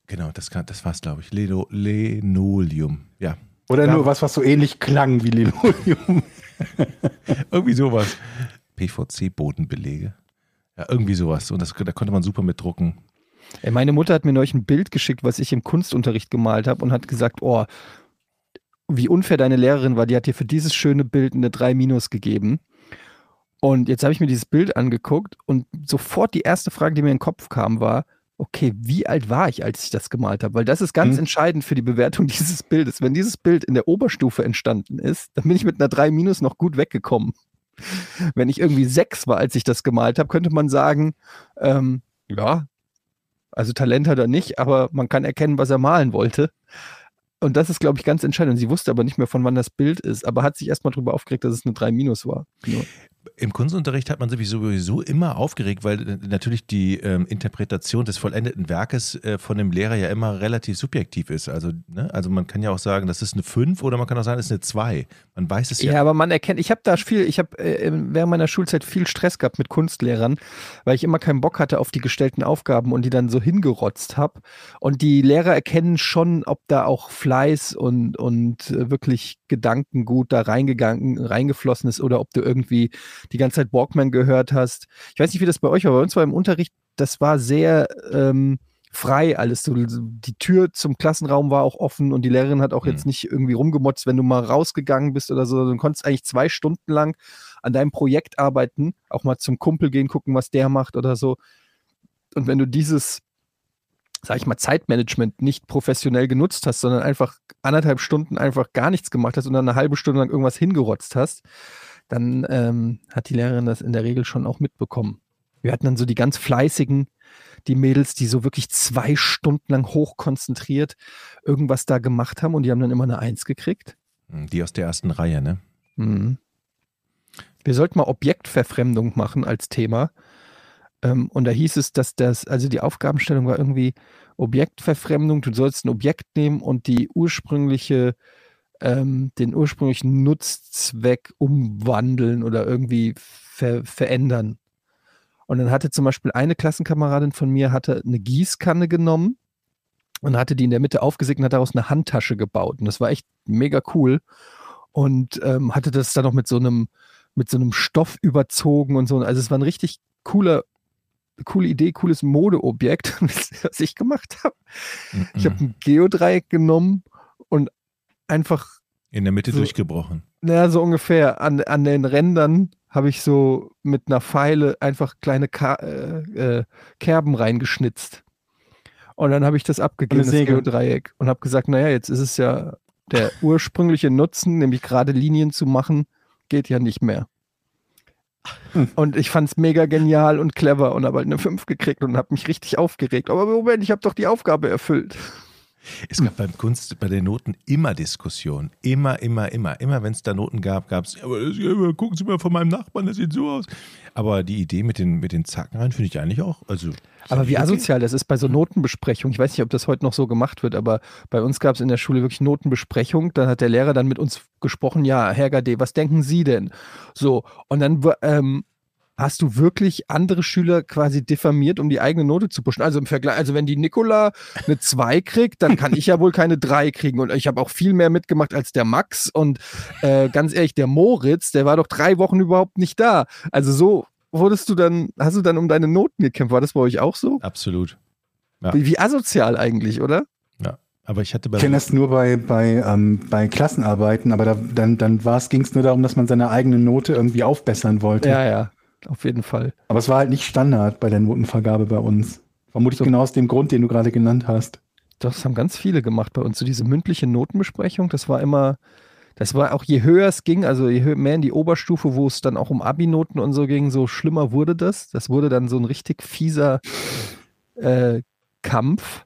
Genau, das, kann, das war's, glaube ich. Leno, Linoleum. Ja, Oder Ja. nur was, was so ähnlich klang wie Linoleum? irgendwie sowas. PVC-Bodenbelege. Ja, irgendwie sowas. Und das, da konnte man super mit drucken. Ey, meine Mutter hat mir neulich ein Bild geschickt, was ich im Kunstunterricht gemalt habe und hat gesagt, oh, wie unfair deine Lehrerin war, die hat dir für dieses schöne Bild eine 3 Minus gegeben. Und jetzt habe ich mir dieses Bild angeguckt und sofort die erste Frage, die mir in den Kopf kam, war, okay, wie alt war ich, als ich das gemalt habe? Weil das ist ganz Hm. entscheidend für die Bewertung dieses Bildes. Wenn dieses Bild in der Oberstufe entstanden ist, dann bin ich mit einer 3 Minus noch gut weggekommen. Wenn ich irgendwie sechs war, als ich das gemalt habe, könnte man sagen, ähm, ja, also Talent hat er nicht, aber man kann erkennen, was er malen wollte. Und das ist, glaube ich, ganz entscheidend. Und sie wusste aber nicht mehr, von wann das Bild ist, aber hat sich erstmal darüber aufgeregt, dass es eine 3 Minus war. Nur. Im Kunstunterricht hat man sich sowieso immer aufgeregt, weil äh, natürlich die ähm, Interpretation des vollendeten Werkes äh, von dem Lehrer ja immer relativ subjektiv ist. Also, ne? also man kann ja auch sagen, das ist eine 5 oder man kann auch sagen, das ist eine 2. Man weiß es ja. Ja, aber man erkennt, ich habe da viel, ich habe äh, während meiner Schulzeit viel Stress gehabt mit Kunstlehrern, weil ich immer keinen Bock hatte auf die gestellten Aufgaben und die dann so hingerotzt habe. Und die Lehrer erkennen schon, ob da auch Fleiß und, und äh, wirklich Gedankengut da reingegangen, reingeflossen ist oder ob du irgendwie die ganze Zeit Walkman gehört hast. Ich weiß nicht, wie das bei euch war, bei uns war im Unterricht, das war sehr ähm, frei alles. So, die Tür zum Klassenraum war auch offen und die Lehrerin hat auch Hm. jetzt nicht irgendwie rumgemotzt, wenn du mal rausgegangen bist oder so. Du konntest eigentlich zwei Stunden lang an deinem Projekt arbeiten, auch mal zum Kumpel gehen, gucken, was der macht oder so. Und wenn du dieses, sag ich mal, Zeitmanagement nicht professionell genutzt hast, sondern einfach anderthalb Stunden einfach gar nichts gemacht hast und dann eine halbe Stunde lang irgendwas hingerotzt hast, dann ähm, hat die Lehrerin das in der Regel schon auch mitbekommen. Wir hatten dann so die ganz fleißigen, die Mädels, die so wirklich zwei Stunden lang hochkonzentriert irgendwas da gemacht haben und die haben dann immer eine Eins gekriegt. Die aus der ersten Reihe, ne? Mhm. Wir sollten mal Objektverfremdung machen als Thema. Ähm, und da hieß es, dass das, also die Aufgabenstellung war irgendwie Objektverfremdung. Du sollst ein Objekt nehmen und die ursprüngliche, ähm, den ursprünglichen Nutzzweck umwandeln oder irgendwie ver verändern. Und dann hatte zum Beispiel eine Klassenkameradin von mir hatte eine Gießkanne genommen und hatte die in der Mitte aufgesägt und hat daraus eine Handtasche gebaut. Und das war echt mega cool. Und ähm, hatte das dann noch mit so einem, mit so einem Stoff überzogen und so. Also es war ein richtig cooler, coole Idee, cooles Modeobjekt, was ich gemacht habe. Ich habe ein Geodreieck genommen und einfach In der Mitte so- durchgebrochen. naja, so ungefähr. An, an den Rändern habe ich so mit einer Pfeile einfach kleine Ka äh, äh, Kerben reingeschnitzt. Und dann habe ich das abgegeben, das. Geodreieck. Und habe gesagt, naja, jetzt ist es ja der ursprüngliche Nutzen, nämlich gerade Linien zu machen, geht ja nicht mehr. Und ich fand es mega genial und clever und habe halt eine 5 gekriegt und habe mich richtig aufgeregt. Aber Moment, ich habe doch die Aufgabe erfüllt. Es gab beim Kunst, bei den Noten immer Diskussionen. Immer, immer, immer. Immer wenn es da Noten gab, gab es, gucken Sie mal von meinem Nachbarn, das sieht so aus. Aber die Idee mit den, mit den Zacken rein finde ich eigentlich auch. Also, Aber wie okay. asozial das ist bei so Notenbesprechungen. Ich weiß nicht, ob das heute noch so gemacht wird, aber bei uns gab es in der Schule wirklich Notenbesprechung. Dann hat der Lehrer dann mit uns gesprochen, ja, Herr Gade, was denken Sie denn? So, und dann ähm, hast du wirklich andere Schüler quasi diffamiert, um die eigene Note zu pushen. Also im Vergleich, also wenn die Nicola eine 2 kriegt, dann kann ich ja wohl keine 3 kriegen. Und ich habe auch viel mehr mitgemacht als der Max. Und äh, ganz ehrlich, der Moritz, der war doch drei Wochen überhaupt nicht da. Also so wurdest du dann, hast du dann um deine Noten gekämpft. War das bei euch auch so? Absolut. Ja. Wie, wie asozial eigentlich, oder? Aber ich hatte bei Ich kenne das nur bei, bei, ähm, bei Klassenarbeiten, aber da, dann, dann ging es nur darum, dass man seine eigene Note irgendwie aufbessern wollte. Ja, ja, auf jeden Fall. Aber es war halt nicht Standard bei der Notenvergabe bei uns. Vermutlich So. genau aus dem Grund, den du gerade genannt hast. Das haben ganz viele gemacht bei uns. So diese mündliche Notenbesprechung, das war immer, das war auch je höher es ging, also je hö- mehr in die Oberstufe, wo es dann auch um Abi-Noten und so ging, so schlimmer wurde das. Das wurde dann so ein richtig fieser äh, Kampf.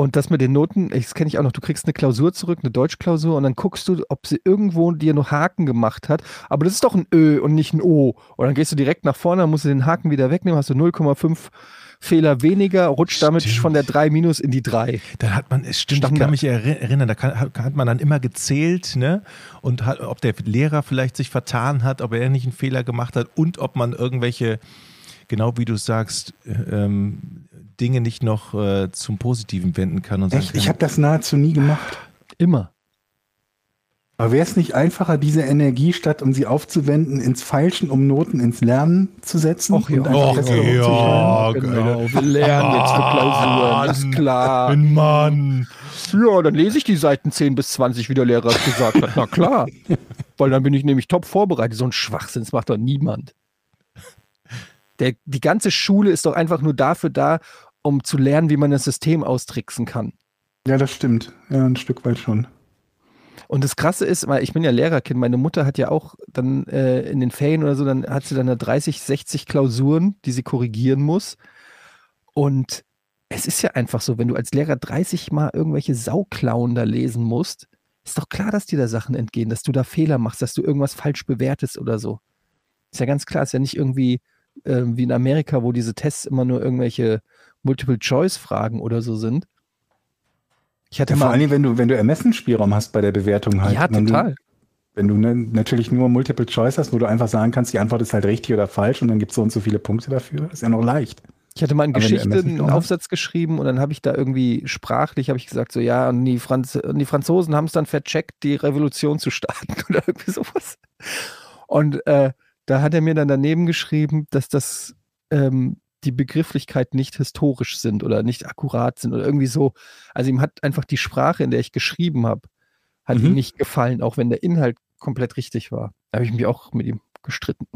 Und das mit den Noten, das kenne ich auch noch, du kriegst eine Klausur zurück, eine Deutschklausur, und dann guckst du, ob sie irgendwo dir noch Haken gemacht hat. Aber das ist doch ein Ö und nicht ein O. Und dann gehst du direkt nach vorne, dann musst du den Haken wieder wegnehmen, hast du 0,5 Fehler weniger, rutscht damit Stimmt. von der 3 minus in die 3. Da hat man, es stimmt, ich Standard. kann mich erinnern, da kann, hat hat man dann immer gezählt, ne? Und hat, ob der Lehrer vielleicht sich vertan hat, ob er nicht einen Fehler gemacht hat und ob man irgendwelche, genau wie du sagst, ähm, Dinge nicht noch äh, zum Positiven wenden kann. Und Echt? kann, Ich habe das nahezu nie gemacht. Immer. Aber wäre es nicht einfacher, diese Energie, statt um sie aufzuwenden, ins Feilschen, um Noten ins Lernen zu setzen? Och, ja. Och, ja. genau. Wir lernen jetzt für Klausuren, ist klar. Mann. Ja, dann lese ich die Seiten 10 bis 20, wie der Lehrer es gesagt hat. Na klar. Weil dann bin ich nämlich top vorbereitet. So ein Schwachsinn, das macht doch niemand. Der, die ganze Schule ist doch einfach nur dafür da, um zu lernen, wie man das System austricksen kann. Ja, das stimmt. Ja, ein Stück weit schon. Und das Krasse ist, weil ich bin ja Lehrerkind, meine Mutter hat ja auch dann äh, in den Ferien oder so, dann hat sie dann da 30, 60 Klausuren, die sie korrigieren muss. Und es ist ja einfach so, wenn du als Lehrer 30 Mal irgendwelche Sauklauen da lesen musst, ist doch klar, dass dir da Sachen entgehen, dass du da Fehler machst, dass du irgendwas falsch bewertest oder so. Ist ja ganz klar, ist ja nicht irgendwie äh, wie in Amerika, wo diese Tests immer nur irgendwelche Multiple-Choice-Fragen oder so sind. Ich hatte Ja, vor mal. allen Dingen, wenn du, wenn du Ermessensspielraum hast bei der Bewertung halt. ja, wenn total. Du, wenn du ne, natürlich nur Multiple Choice hast, wo du einfach sagen kannst, die Antwort ist halt richtig oder falsch und dann gibt es so und so viele Punkte dafür, ist ja noch leicht. Ich hatte mal in wenn du Geschichte einen? Aufsatz geschrieben und dann habe ich da irgendwie sprachlich, habe ich gesagt, so ja, und die, Franz und die Franzosen haben es dann vercheckt, die Revolution zu starten oder irgendwie sowas. Und äh, da hat er mir dann daneben geschrieben, dass das ähm, die Begrifflichkeit nicht historisch sind oder nicht akkurat sind oder irgendwie so. Also ihm hat einfach die Sprache, in der ich geschrieben habe, hat Mhm. ihm nicht gefallen, auch wenn der Inhalt komplett richtig war. Da habe ich mich auch mit ihm gestritten.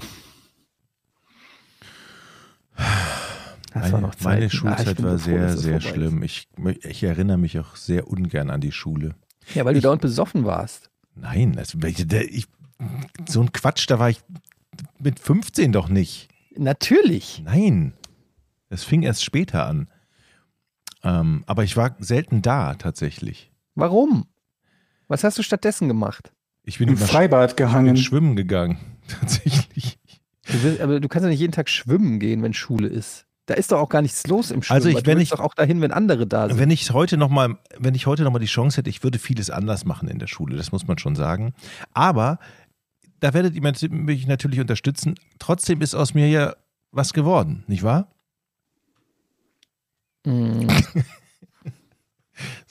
Das Meine, meine. Ah, Schulzeit bin war sehr, sehr vorbei schlimm. Ich, ich erinnere mich auch sehr ungern an die Schule. Ja, weil du Ich- dauernd besoffen warst. Nein, das, der- ich, so ein Quatsch, da war ich mit 15 doch nicht. Natürlich. Nein, das fing erst später an. Ähm, aber ich war selten da tatsächlich. Warum? Was hast du stattdessen gemacht? Ich bin Im Freibad sch- gehangen. bin schwimmen gegangen, tatsächlich. Du willst, aber du kannst ja nicht jeden Tag schwimmen gehen, wenn Schule ist. Da ist doch auch gar nichts los im Schwimmen. Also ich- wenn ich- doch auch dahin, wenn andere da sind. Wenn ich heute noch mal, wenn ich heute noch mal die Chance hätte, ich würde vieles anders machen in der Schule, das muss man schon sagen. Aber da werdet ihr mich natürlich unterstützen. Trotzdem ist aus mir ja was geworden, nicht wahr? Mm,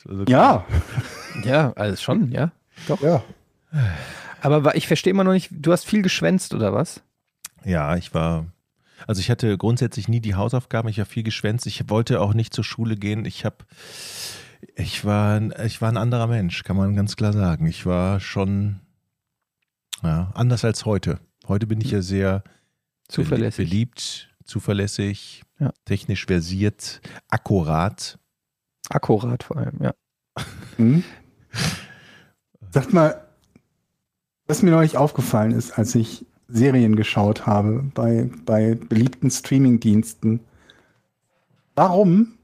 war so- Ja, ja, also schon, ja. Doch. ja. Aber ich verstehe immer noch nicht, du hast viel geschwänzt oder was? Ja, ich war, also ich hatte grundsätzlich nie die Hausaufgaben, ich habe viel geschwänzt, ich wollte auch nicht zur Schule gehen, ich habe, ich war, ich war ein anderer Mensch, kann man ganz klar sagen. Ich war schon, ja, anders als heute. Heute bin ich ja sehr Zuverlässig. beliebt, zuverlässig, Ja. technisch versiert, akkurat. Akkurat vor allem, ja. Hm? Sagt mal, was mir neulich aufgefallen ist, als ich Serien geschaut habe bei, bei beliebten Streamingdiensten. Warum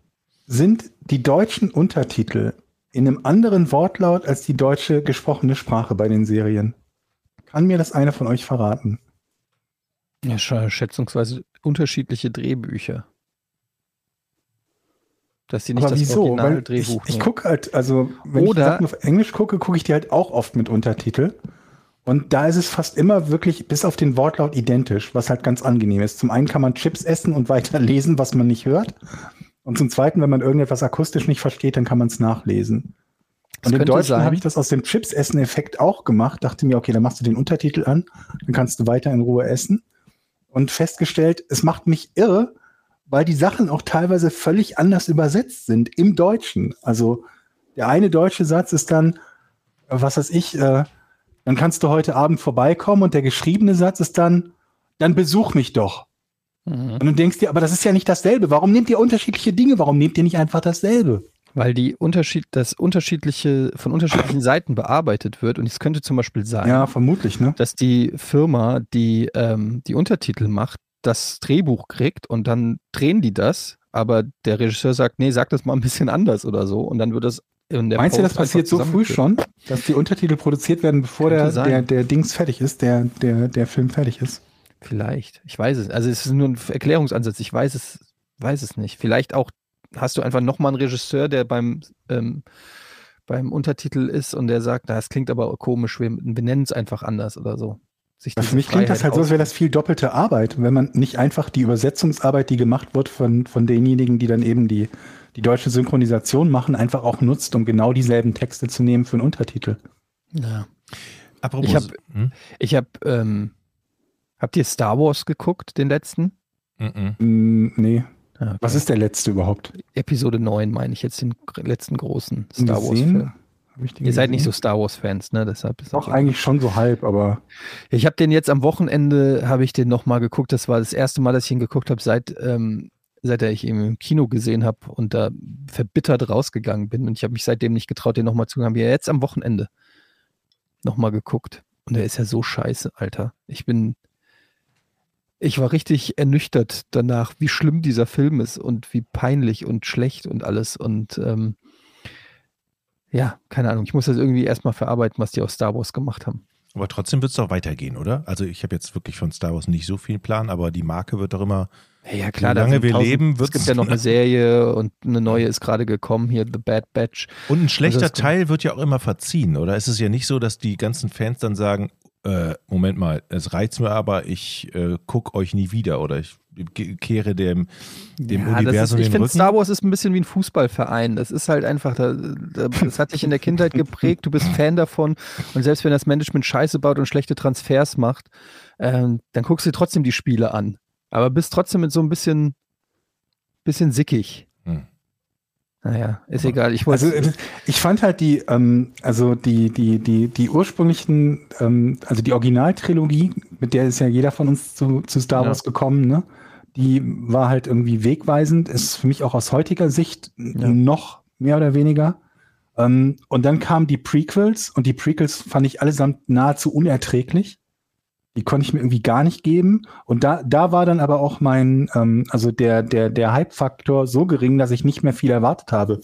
sind die deutschen Untertitel in einem anderen Wortlaut als die deutsche gesprochene Sprache bei den Serien? Kann mir das einer von euch verraten? Ja, sch- schätzungsweise unterschiedliche Drehbücher. Dass sie nicht Aber das wieso? Ich, Originaldrehbuch ich nehmen. gucke halt, also wenn Oder- ich Sachen auf Englisch gucke, gucke ich die halt auch oft mit Untertitel. Und da ist es fast immer wirklich bis auf den Wortlaut identisch, was halt ganz angenehm ist. Zum einen kann man Chips essen und weiter lesen, was man nicht hört. Und zum zweiten, wenn man irgendetwas akustisch nicht versteht, dann kann man es nachlesen. Das Und im Deutschen habe ich das aus dem Chips-Essen-Effekt auch gemacht. Dachte mir, okay, dann machst du den Untertitel an, dann kannst du weiter in Ruhe essen. Und festgestellt, es macht mich irre, weil die Sachen auch teilweise völlig anders übersetzt sind im Deutschen. Also der eine deutsche Satz ist dann, äh, was weiß ich, äh, dann kannst du heute Abend vorbeikommen und der geschriebene Satz ist dann, dann besuch mich doch. Mhm. Und du denkst dir, aber das ist ja nicht dasselbe. Warum nehmt ihr unterschiedliche Dinge? Warum nehmt ihr nicht einfach dasselbe? Weil die Unterschied, das unterschiedliche, von unterschiedlichen Seiten bearbeitet wird. Und es könnte zum Beispiel sein, Ja, vermutlich, ne? dass die Firma, die ähm, die Untertitel macht, das Drehbuch kriegt und dann drehen die das, aber der Regisseur sagt, nee, sag das mal ein bisschen anders oder so. Und dann wird das Meinst du, das passiert so früh schon, dass die Untertitel produziert werden, bevor der, der, der Dings fertig ist, der, der, der Film fertig ist? Vielleicht. Ich weiß es. Also es ist nur ein Erklärungsansatz. Ich weiß es, weiß es nicht. Vielleicht auch hast du einfach nochmal einen Regisseur, der beim, ähm, beim Untertitel ist und der sagt, na, das klingt aber komisch, wir, wir nennen es einfach anders oder so. Sich Für mich klingt das halt so, als wäre das viel doppelte Arbeit, wenn man nicht einfach die Übersetzungsarbeit, die gemacht wird von, von denjenigen, die dann eben die, die deutsche Synchronisation machen, einfach auch nutzt, um genau dieselben Texte zu nehmen für einen Untertitel. Ja. Apropos, Ich hab- hm? Ich habe, ähm, habt ihr Star Wars geguckt, den letzten? Mhm. Mm, nee. Ja, okay. Was ist der letzte überhaupt? Episode 9, meine ich jetzt, den letzten großen Star Wars Gesehen? Film. Hab ich den Ihr seid nicht so gesehen? Star Wars Fans, ne? Deshalb ist Doch, eigentlich schon so halb, aber Ich habe den jetzt am Wochenende, habe ich den nochmal geguckt. Das war das erste Mal, dass ich ihn geguckt habe, seit, ähm, seit ich ihn im Kino gesehen habe und da verbittert rausgegangen bin. Und ich habe mich seitdem nicht getraut, den nochmal zu gucken. Habe jetzt am Wochenende nochmal geguckt. Und der ist ja so scheiße, Alter. Ich bin, ich war richtig ernüchtert danach, wie schlimm dieser Film ist und wie peinlich und schlecht und alles. Und ähm, ja, keine Ahnung. Ich muss das irgendwie erstmal verarbeiten, was die aus Star Wars gemacht haben. Aber trotzdem wird es doch weitergehen, oder? Also ich habe jetzt wirklich von Star Wars nicht so viel Plan, aber die Marke wird doch immer. Ja, klar, Solange sind wir tausend- leben, es wird's- gibt ja noch eine Serie und eine neue ist gerade gekommen, hier The Bad Batch. Und ein schlechter Also Teil wird ja auch immer verziehen, oder? Es ist ja nicht so, dass die ganzen Fans dann sagen, äh, Moment mal, es reizt mir aber, ich äh, gucke euch nie wieder oder ich kehre dem, dem Ja, das ist, Universum ich finde. Star Wars ist ein bisschen wie ein Fußballverein. Das ist halt einfach, da, da, das hat dich in der Kindheit geprägt, du bist Fan davon und selbst wenn das Management Scheiße baut und schlechte Transfers macht, ähm, dann guckst du dir trotzdem die Spiele an. Aber bist trotzdem mit so ein bisschen, bisschen sickig. Hm. Naja, ist egal. Ich wollte. Also äh, ich fand halt die, ähm, also die, die, die, die ursprünglichen, ähm, also die Originaltrilogie, mit der ist ja jeder von uns zu, zu Star Ja. Wars gekommen, ne? Die war halt irgendwie wegweisend, ist für mich auch aus heutiger Sicht Ja. noch mehr oder weniger. Ähm, und dann kamen die Prequels und die Prequels fand ich allesamt nahezu unerträglich. Die konnte ich mir irgendwie gar nicht geben. Und da, da war dann aber auch mein, ähm, also der, der, der Hype-Faktor so gering, dass ich nicht mehr viel erwartet habe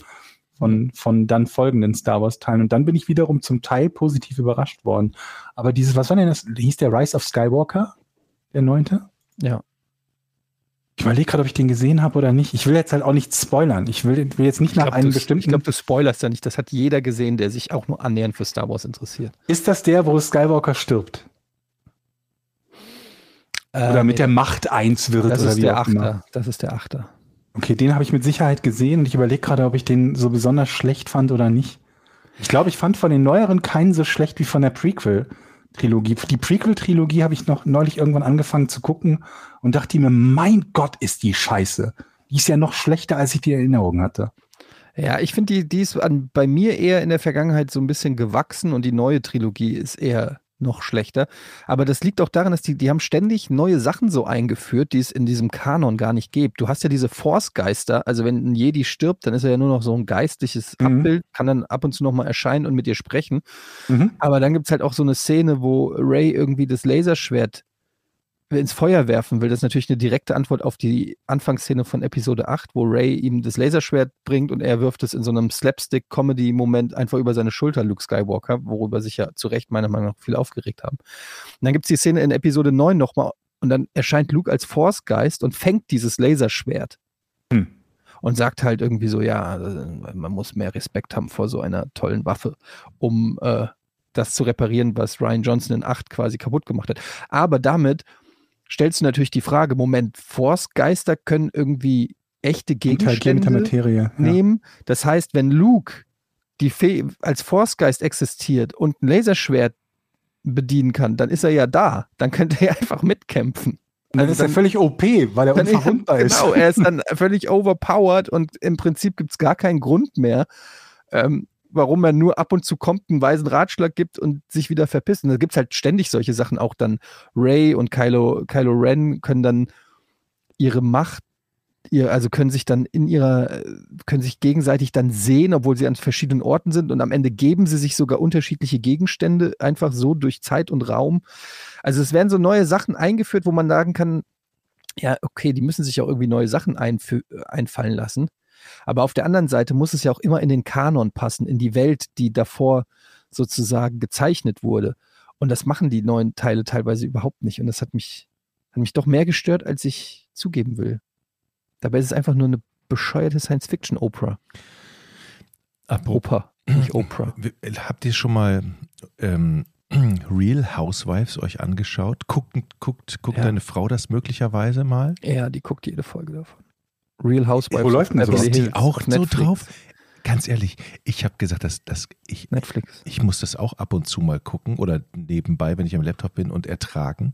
von, von dann folgenden Star Wars-Teilen. Und dann bin ich wiederum zum Teil positiv überrascht worden. Aber dieses, was war denn das? Hieß der Rise of Skywalker? Der neunte? Ja. Ich überlege gerade, ob ich den gesehen habe oder nicht. Ich will jetzt halt auch nicht spoilern. Ich will, will jetzt nicht Ich nach glaube, einem du, bestimmten. ich glaub, du spoilerst ja nicht. Das hat jeder gesehen, der sich auch nur annähernd für Star Wars interessiert. ist das der, wo Skywalker stirbt? Oder mit der Macht eins wird? Das oder ist wie der? Achter. Das ist der Achter. Okay, den habe ich mit Sicherheit gesehen und ich überlege gerade, ob ich den so besonders schlecht fand oder nicht. Ich glaube, ich fand von den neueren keinen so schlecht wie von der Prequel-Trilogie. Die Prequel-Trilogie habe ich noch neulich irgendwann angefangen zu gucken und dachte mir, mein Gott, ist die scheiße. Die ist ja noch schlechter, als ich die Erinnerung hatte. Ja, ich finde, die, die ist an, bei mir eher in der Vergangenheit so ein bisschen gewachsen und die neue Trilogie ist eher noch schlechter. Aber das liegt auch daran, dass die, die haben ständig neue Sachen so eingeführt, die es in diesem Kanon gar nicht gibt. Du hast ja diese Force-Geister, also wenn ein Jedi stirbt, dann ist er ja nur noch so ein geistliches Mhm. Abbild, kann dann ab und zu nochmal erscheinen und mit dir sprechen. Mhm. Aber dann gibt es halt auch so eine Szene, wo Ray irgendwie das Laserschwert ins Feuer werfen will. Das ist natürlich eine direkte Antwort auf die Anfangsszene von Episode 8, wo Ray ihm das Laserschwert bringt und er wirft es in so einem Slapstick-Comedy-Moment einfach über seine Schulter, Luke Skywalker, worüber sich ja zu Recht meiner Meinung nach viel aufgeregt haben. Und dann gibt es die Szene in Episode 9 nochmal und dann erscheint Luke als Force-Geist und fängt dieses Laserschwert. Hm. Und sagt halt irgendwie so, ja, äh, man muss mehr Respekt haben vor so einer tollen Waffe, um äh, das zu reparieren, was Ryan Johnson in 8 quasi kaputt gemacht hat. Aber damit stellst du natürlich die Frage, Moment, Force-Geister können irgendwie echte der Gegenstände Materie. Ja. nehmen. Das heißt, wenn Luke die Fee als Force-Geist existiert und ein Laserschwert bedienen kann, dann ist er ja da. Dann könnte er einfach mitkämpfen. Und dann Also ist er dann- völlig OP, weil er unverwundbar ist. Genau, er ist dann völlig overpowered und im Prinzip gibt es gar keinen Grund mehr, ähm, warum er nur ab und zu kommt, einen weisen Ratschlag gibt und sich wieder verpisst. Und da gibt es halt ständig solche Sachen. Auch dann Ray und Kylo, Kylo Ren können dann ihre Macht, ihr, also können sich dann in ihrer, äh, können sich gegenseitig dann sehen, obwohl sie an verschiedenen Orten sind und am Ende geben sie sich sogar unterschiedliche Gegenstände einfach so durch Zeit und Raum. Also es werden so neue Sachen eingeführt, wo man sagen kann, ja, okay, die müssen sich auch irgendwie neue Sachen einfü- einfallen lassen. Aber auf der anderen Seite muss es ja auch immer in den Kanon passen, in die Welt, die davor sozusagen gezeichnet wurde. Und das machen die neuen Teile teilweise überhaupt nicht. Und das hat mich, hat mich doch mehr gestört, als ich zugeben will. Dabei ist es einfach nur eine bescheuerte Science-Fiction-Opera. Apropos, nicht Opera. habt ihr schon mal ähm, Real Housewives euch angeschaut? Guckt, guckt, guckt Ja. deine Frau das möglicherweise mal? Ja, die guckt jede Folge davon. Real Housewives. Wo läuft denn sowas? Ist die auch auf so Netflix. drauf? Ganz ehrlich, ich habe gesagt, dass, dass ich, Netflix. ich muss das auch ab und zu mal gucken oder nebenbei, wenn ich am Laptop bin und ertragen.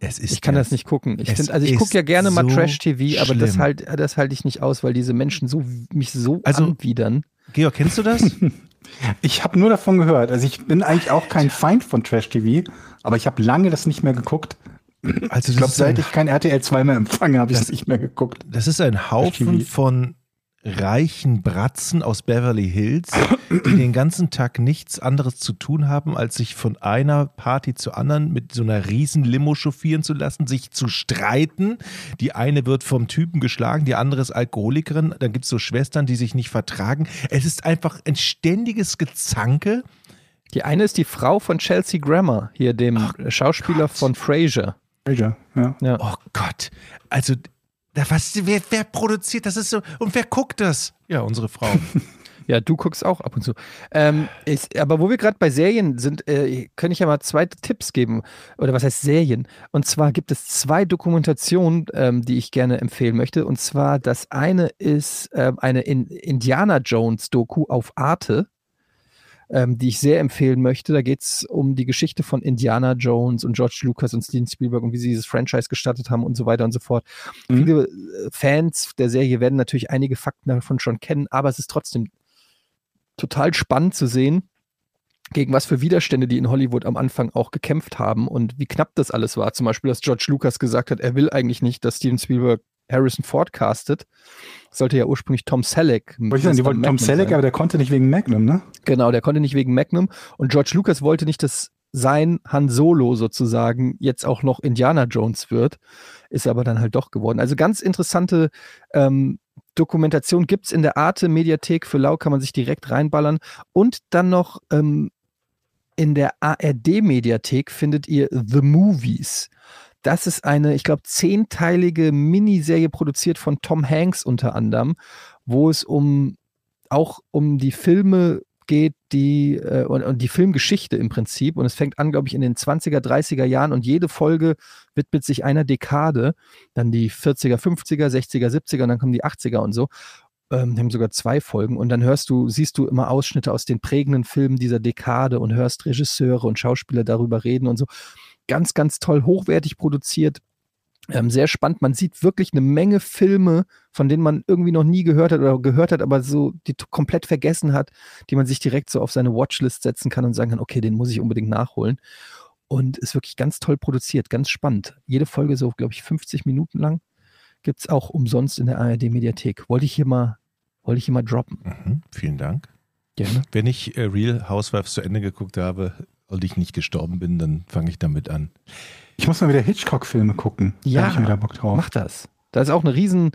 Es ist Ich kann ja- das nicht gucken. Ich find, also ich gucke ja gerne mal so Trash-TV, aber das halt, das halte ich nicht aus, weil diese Menschen so mich so Also- anwidern. Georg, kennst du das? Ich habe nur davon gehört. Also ich bin eigentlich auch kein Feind von Trash-TV, aber ich habe lange das nicht mehr geguckt. Also Ich glaube, das ist ein- seit ich kein RTL 2 mehr empfange, habe ich das nicht mehr geguckt. Das ist ein Haufen von reichen Bratzen aus Beverly Hills, die den ganzen Tag nichts anderes zu tun haben, als sich von einer Party zur anderen mit so einer riesen Limo chauffieren zu lassen, sich zu streiten. Die eine wird vom Typen geschlagen, die andere ist Alkoholikerin. Dann gibt es so Schwestern, die sich nicht vertragen. Es ist einfach ein ständiges Gezanke. Die eine ist die Frau von Chelsea Grammer, hier dem Schauspieler Gott. von Frasier. Frasier, ja. Ja. Oh Gott. Also, da, was, wer, wer produziert das? Ist so, und wer guckt das? Ja, unsere Frau. Ja, du guckst auch ab und zu. Ähm, ist, aber wo wir gerade bei Serien sind, äh, kann ich ja mal zwei Tipps geben. Oder was heißt Serien? Und zwar gibt es zwei Dokumentationen, ähm, die ich gerne empfehlen möchte. Und zwar das eine ist ähm, eine in Indiana Jones Doku auf Arte. Ähm, die ich sehr empfehlen möchte. Da geht es um die Geschichte von Indiana Jones und George Lucas und Steven Spielberg und wie sie dieses Franchise gestartet haben und so weiter und so fort. Mhm. Viele äh, Fans der Serie werden natürlich einige Fakten davon schon kennen, aber es ist trotzdem total spannend zu sehen, gegen was für Widerstände die in Hollywood am Anfang auch gekämpft haben und wie knapp das alles war. Zum Beispiel, dass George Lucas gesagt hat, er will eigentlich nicht, dass Steven Spielberg Harrison Ford castet. Sollte ja ursprünglich Tom Selleck. Ich sagen, die wollten Tom Selleck, sein. aber der konnte nicht wegen Magnum, ne? Genau, der konnte nicht wegen Magnum. Und George Lucas wollte nicht, dass sein Han Solo sozusagen jetzt auch noch Indiana Jones wird. Ist aber dann halt doch geworden. Also ganz interessante ähm, Dokumentation gibt es in der Arte-Mediathek. Für Lau kann man sich direkt reinballern. Und dann noch ähm, in der ARD-Mediathek findet ihr The Movies. Das ist eine, ich glaube, zehnteilige Miniserie produziert von Tom Hanks unter anderem, wo es um auch um die Filme geht, die äh, und, und die Filmgeschichte im Prinzip. Und es fängt an, glaube ich, in den 20er, 30er Jahren und jede Folge widmet sich einer Dekade. Dann die 40er, 50er, 60er, 70er und dann kommen die 80er und so. Ähm, die haben sogar zwei Folgen und dann hörst du, siehst du immer Ausschnitte aus den prägenden Filmen dieser Dekade und hörst Regisseure und Schauspieler darüber reden und so. Ganz, ganz toll, hochwertig produziert. Ähm, sehr spannend. Man sieht wirklich eine Menge Filme, von denen man irgendwie noch nie gehört hat oder gehört hat, aber so die komplett vergessen hat, die man sich direkt so auf seine Watchlist setzen kann und sagen kann, okay, den muss ich unbedingt nachholen. Und ist wirklich ganz toll produziert, ganz spannend. Jede Folge so, glaube ich, 50 Minuten lang. Gibt es auch umsonst in der ARD-Mediathek. Wollte ich hier mal, wollte ich hier mal droppen. Mhm, vielen Dank. Gerne. Wenn ich äh, Real Housewives zu Ende geguckt habe und ich nicht gestorben bin, dann fange ich damit an. Ich muss mal wieder Hitchcock-Filme gucken. Ja, Da ich wieder Bock drauf. Mach das. Da ist auch eine riesen,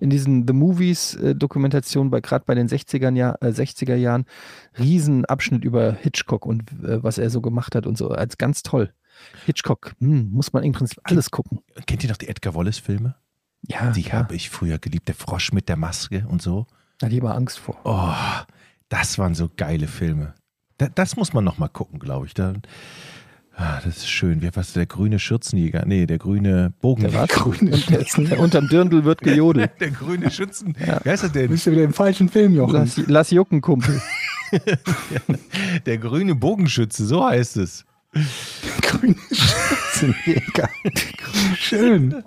in diesen The Movies äh, Dokumentation, bei, gerade bei den 60er, Jahr, äh, 60er Jahren, riesen Abschnitt über Hitchcock und äh, was er so gemacht hat und so. Als ganz toll. Hitchcock, hm, muss man im Prinzip alles gucken. Kennt ihr noch die Edgar Wallace-Filme? Ja, Die habe ich früher geliebt. Der Frosch mit der Maske und so. Da lieber Angst vor. Oh, das waren so geile Filme. Da, das muss man noch mal gucken, glaube ich. Da, ah, das ist schön. Wie was der grüne Schürzenjäger? Nee, der grüne Bogenjäger. Grüne Und der, unterm Dirndl wird gejodelt. Der grüne Schützen. Ja. Wer ist das denn? Bist du wieder im falschen Film, Jochen? Lass, lass jucken, Kumpel. Der grüne Bogenschütze, so heißt es. Grüne Schürzenjäger. Schön.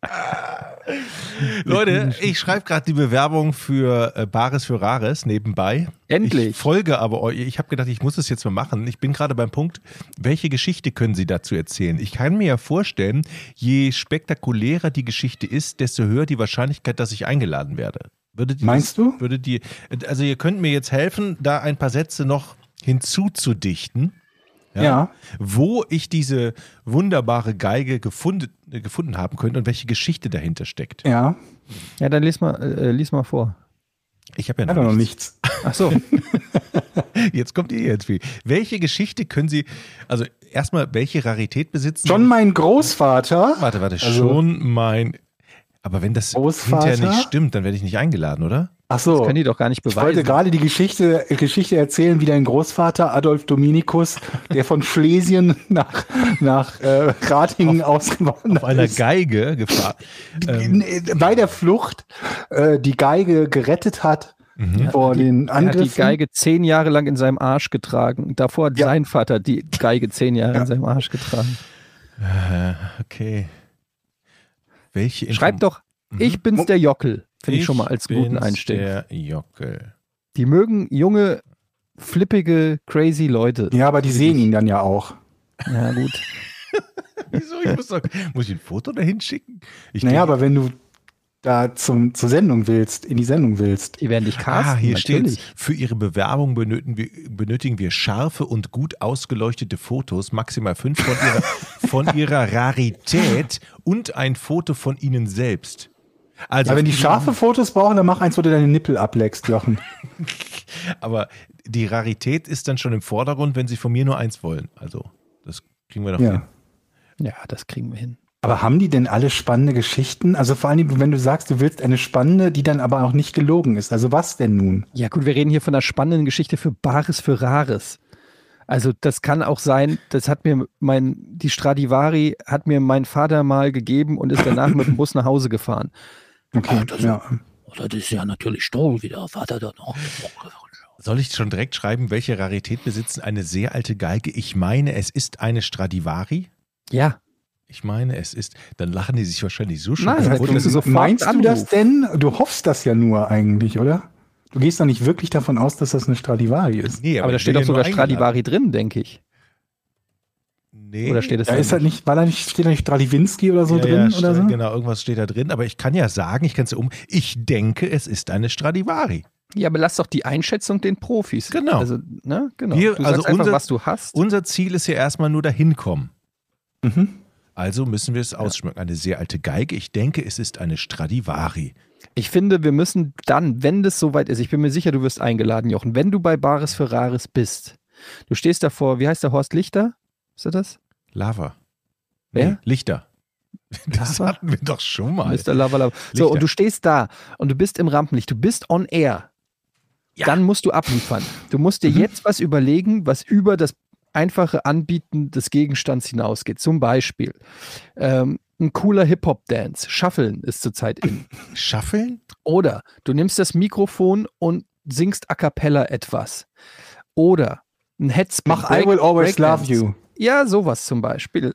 Leute, ich schreibe gerade die Bewerbung für äh, Bares für Rares nebenbei. Endlich. Ich folge aber euch. Ich habe gedacht, ich muss es jetzt mal machen. Ich bin gerade beim Punkt, welche Geschichte können Sie dazu erzählen? Ich kann mir ja vorstellen, je spektakulärer die Geschichte ist, desto höher die Wahrscheinlichkeit, dass ich eingeladen werde. Meinst das, du? Würde die, also ihr könnt mir jetzt helfen, da ein paar Sätze noch hinzuzudichten. Ja. Wo ich diese wunderbare Geige gefunden, gefunden haben könnte und welche Geschichte dahinter steckt. Ja, Ja, dann lies mal, äh, lies mal vor. Ich habe ja noch, er noch nichts. nichts. Ach so. Jetzt kommt ihr jetzt viel. Welche Geschichte können Sie, also erstmal, welche Rarität besitzen Schon mein Großvater. Warte, warte, Also- schon mein. Aber wenn das Großvater? hinterher nicht stimmt, dann werde ich nicht eingeladen, oder? Ach so. Können die doch gar nicht Ich wollte beweisen. gerade die Geschichte, Geschichte erzählen, wie dein Großvater Adolf Dominikus, der von Schlesien nach, nach äh, Ratingen ausgewandert Auf einer ist, Geige gefahren. Ähm, bei der Flucht äh, die Geige gerettet hat mhm. vor den Er hat die Angriffen. Geige zehn Jahre lang in seinem Arsch getragen. Davor hat Ja. sein Vater die Geige zehn Jahre Ja. in seinem Arsch getragen. Äh, okay. Welche Info- Schreib doch, Mhm. ich bin's der Jockel. Finde ich, schon mal als guten Einstieg. Der Jockel. Die mögen junge, flippige, crazy Leute. Ja, aber die sehen ihn dann ja auch. Ja, gut. Wieso? Ich muss, doch, muss ich ein Foto dahin schicken? Ich Naja, aber wenn du da zum, zur Sendung willst, in die Sendung willst. Die werden dich casten. Ah, hier steht, für Ihre Bewerbung benötigen wir, benötigen wir scharfe und gut ausgeleuchtete Fotos, maximal fünf von ihrer, von ihrer Rarität und ein Foto von Ihnen selbst. Also, Ja, wenn die scharfe Fotos brauchen, dann mach eins, wo du deine Nippel ableckst, Jochen. aber die Rarität ist dann schon im Vordergrund, wenn Sie von mir nur eins wollen. Also, das kriegen wir doch hin. Ja. Ja, das kriegen wir hin. Aber haben die denn alle spannende Geschichten? Also vor allem, wenn du sagst, du willst eine spannende, die dann aber auch nicht gelogen ist. Also was denn nun? Ja, gut, wir reden hier von einer spannenden Geschichte für Bares für Rares. Also das kann auch sein, das hat mir mein, die Stradivari hat mir mein Vater mal gegeben und ist danach mit dem Bus nach Hause gefahren. Okay, ja. Das ist ja natürlich toll, wie der Vater da noch. Soll ich schon direkt schreiben, welche Rarität besitzen eine sehr alte Geige? Ich meine, es ist eine Stradivari. Ja, Ich meine, es ist. Dann lachen die sich wahrscheinlich so schon Nein, weil du so Meinst du das denn? Du hoffst das ja nur eigentlich, oder? Du gehst doch nicht wirklich davon aus, dass das eine Stradivari ist. Nee, aber, da ich steht doch sogar. Stradivari drin, denke ich. Nee. Oder steht es Da da ist halt nicht, war da nicht, steht da nicht Stradiwinski oder so ja, drin ja, oder so? Genau, irgendwas steht da drin. Aber ich kann ja sagen, ich kann es ja um. Ich denke, es ist eine Stradivari. Ja, aber lass doch die Einschätzung den Profis. Genau. Also, ne, genau. Wir- du also sagst einfach, unser- was du hast. Unser Ziel ist ja erstmal nur dahin kommen. Mhm. Also müssen wir es ausschmücken. Eine sehr alte Geige. Ich denke, es ist eine Stradivari. Ich finde, wir müssen dann, wenn das soweit ist, ich bin mir sicher, du wirst eingeladen, Jochen, wenn du bei Bares für Rares bist, du stehst davor, wie heißt der Horst Lichter? Ist er das? Lava. Wer? Nee, Lichter. Das Lava? hatten wir doch schon mal. Mr. Lava Lava. So, Lichter. und du stehst da und du bist im Rampenlicht, du bist on air. Ja. Dann musst du abliefern. Du musst dir jetzt was überlegen, was über das einfache Anbieten des Gegenstands hinausgeht. Zum Beispiel ähm, ein cooler Hip-Hop-Dance. Shuffeln ist zurzeit in. Schaffeln? Oder du nimmst das Mikrofon und singst a cappella etwas. Oder ein Headspin. Mach I will always love Breakdance. you. Ja, sowas zum Beispiel.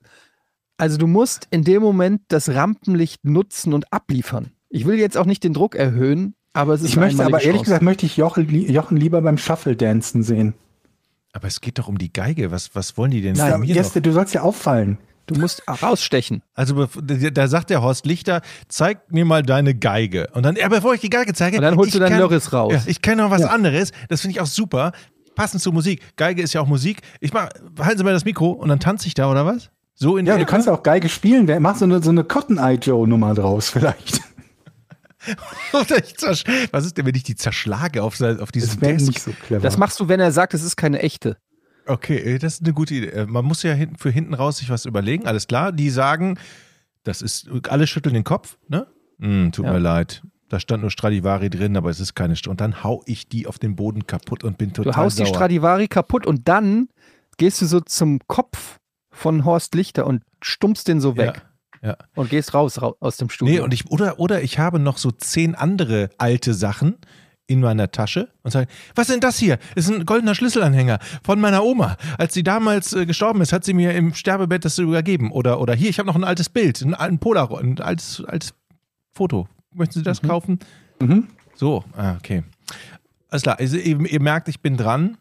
Also du musst in dem Moment das Rampenlicht nutzen und abliefern. Ich will jetzt auch nicht den Druck erhöhen, aber es ist Ich möchte aber ehrlich Chance. gesagt, möchte ich Jochen, Jochen lieber beim Shuffle-Dancen sehen. Aber es geht doch um die Geige. Was, was wollen die denn Ja, von mir Jeste, noch? du sollst ja auffallen. du musst rausstechen. Also da sagt der Horst Lichter, zeig mir mal deine Geige. Und dann, ja, bevor ich die Geige zeige, Und dann holst du deinen kann- Lörres raus. Ja, ich kenne noch was Ja. anderes. Das finde ich auch super. Passend zur Musik. Geige ist ja auch Musik. Ich mach, halten Sie mal das Mikro und dann tanze ich da oder was? So in Ja, der du kannst ja auch Geige spielen. Wer- Mach so eine, so eine Cotton Eye Joe Nummer draus vielleicht. Was ist denn, wenn ich die zerschlage auf, auf diesem Das nicht so clever. Das machst du, wenn er sagt, es ist keine echte. Okay, äh, das ist eine gute Idee. Äh, Man muss ja hinten, für hinten raus sich was überlegen. Alles klar. Die sagen, das ist, alle schütteln den Kopf, ne? Hm, tut Ja. mir leid. Da stand nur Stradivari drin, aber es ist keine St Und dann hau ich die auf den Boden kaputt und bin total Du haust sauer. die Stradivari kaputt und dann gehst du so zum Kopf von Horst Lichter und stumpfst den so weg Ja, ja. und gehst raus, rau aus dem Studio. Nee, und ich, oder, oder ich habe noch so zehn andere alte Sachen in meiner Tasche und sage, was ist denn das hier? Das ist ein goldener Schlüsselanhänger von meiner Oma. Als sie damals äh, gestorben ist, hat sie mir im Sterbebett das übergeben. Oder, oder hier, ich habe noch ein altes Bild, ein, ein Polaroid, ein altes, altes Foto. Möchten Sie das kaufen? Mhm. So, ah, okay. Alles klar, also ihr, ihr merkt, ich bin dran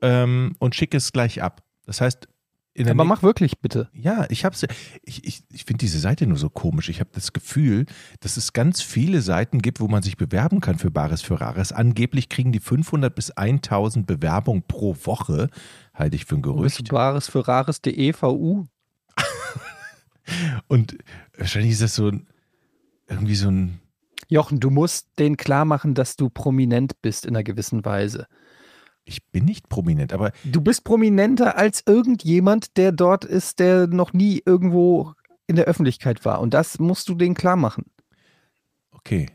ähm, und schicke es gleich ab. Das heißt, in der Aber mach wirklich bitte. ja, ich hab's. Ich, ich, ich finde diese Seite nur so komisch. Ich habe das Gefühl, dass es ganz viele Seiten gibt, wo man sich bewerben kann für Bares für Rares. Angeblich kriegen die 500 bis 1000 Bewerbungen pro Woche. Halte ich für ein Wo bist du Gerücht. Bares für Rares.de VU? Und wahrscheinlich ist das so ein, irgendwie so ein. Jochen, du musst denen klar machen, dass du prominent bist in einer gewissen Weise. Ich bin nicht prominent, aber Du bist prominenter als irgendjemand, der dort ist, der noch nie irgendwo in der Öffentlichkeit war. Und das musst du denen klar machen. okay.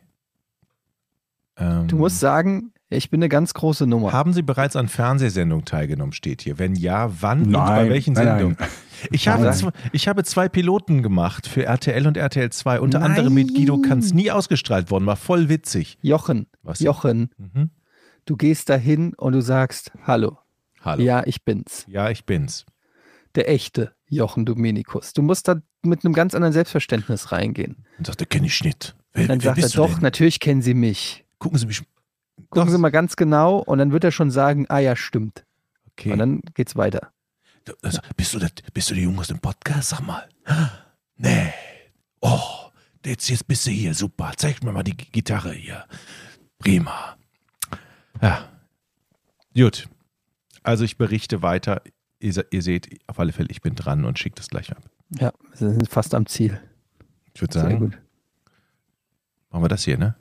Ähm, Du musst sagen, ich bin eine ganz große Nummer. Haben Sie bereits an Fernsehsendungen teilgenommen, steht hier. Wenn ja, wann und bei Nein, welchen nein, nein. Sendungen? Ich habe, Nein. zwei, ich habe zwei Piloten gemacht für RTL und RTL 2, unter anderem mit Guido Kanz, nie ausgestrahlt worden, war voll witzig. Jochen, Was? Jochen, Mhm. du gehst dahin und du sagst, hallo, Hallo. Ja. ja, ich bin's. ich bin's. Der echte Jochen Dominikus. Du musst da mit einem ganz anderen Selbstverständnis reingehen. Und sagt, kenne ich nicht. Wer, Und dann wer sagt er, doch, denn? natürlich kennen Sie mich. Gucken Sie mich. Gucken. Sie mal ganz genau und dann wird er schon sagen, ah ja, stimmt. Okay. Und dann geht's weiter. Also, bist, du der, bist du der Junge aus dem Podcast? Sag mal. Nee. Oh, jetzt, jetzt bist du hier. Super. Zeig mir mal die Gitarre hier. Prima. Ja. Gut. Also ich berichte weiter. Ihr, ihr seht auf alle Fälle, ich bin dran und schicke das gleich ab. Ja, wir sind fast am Ziel. Ich würde sagen, gut. machen wir das hier, ne?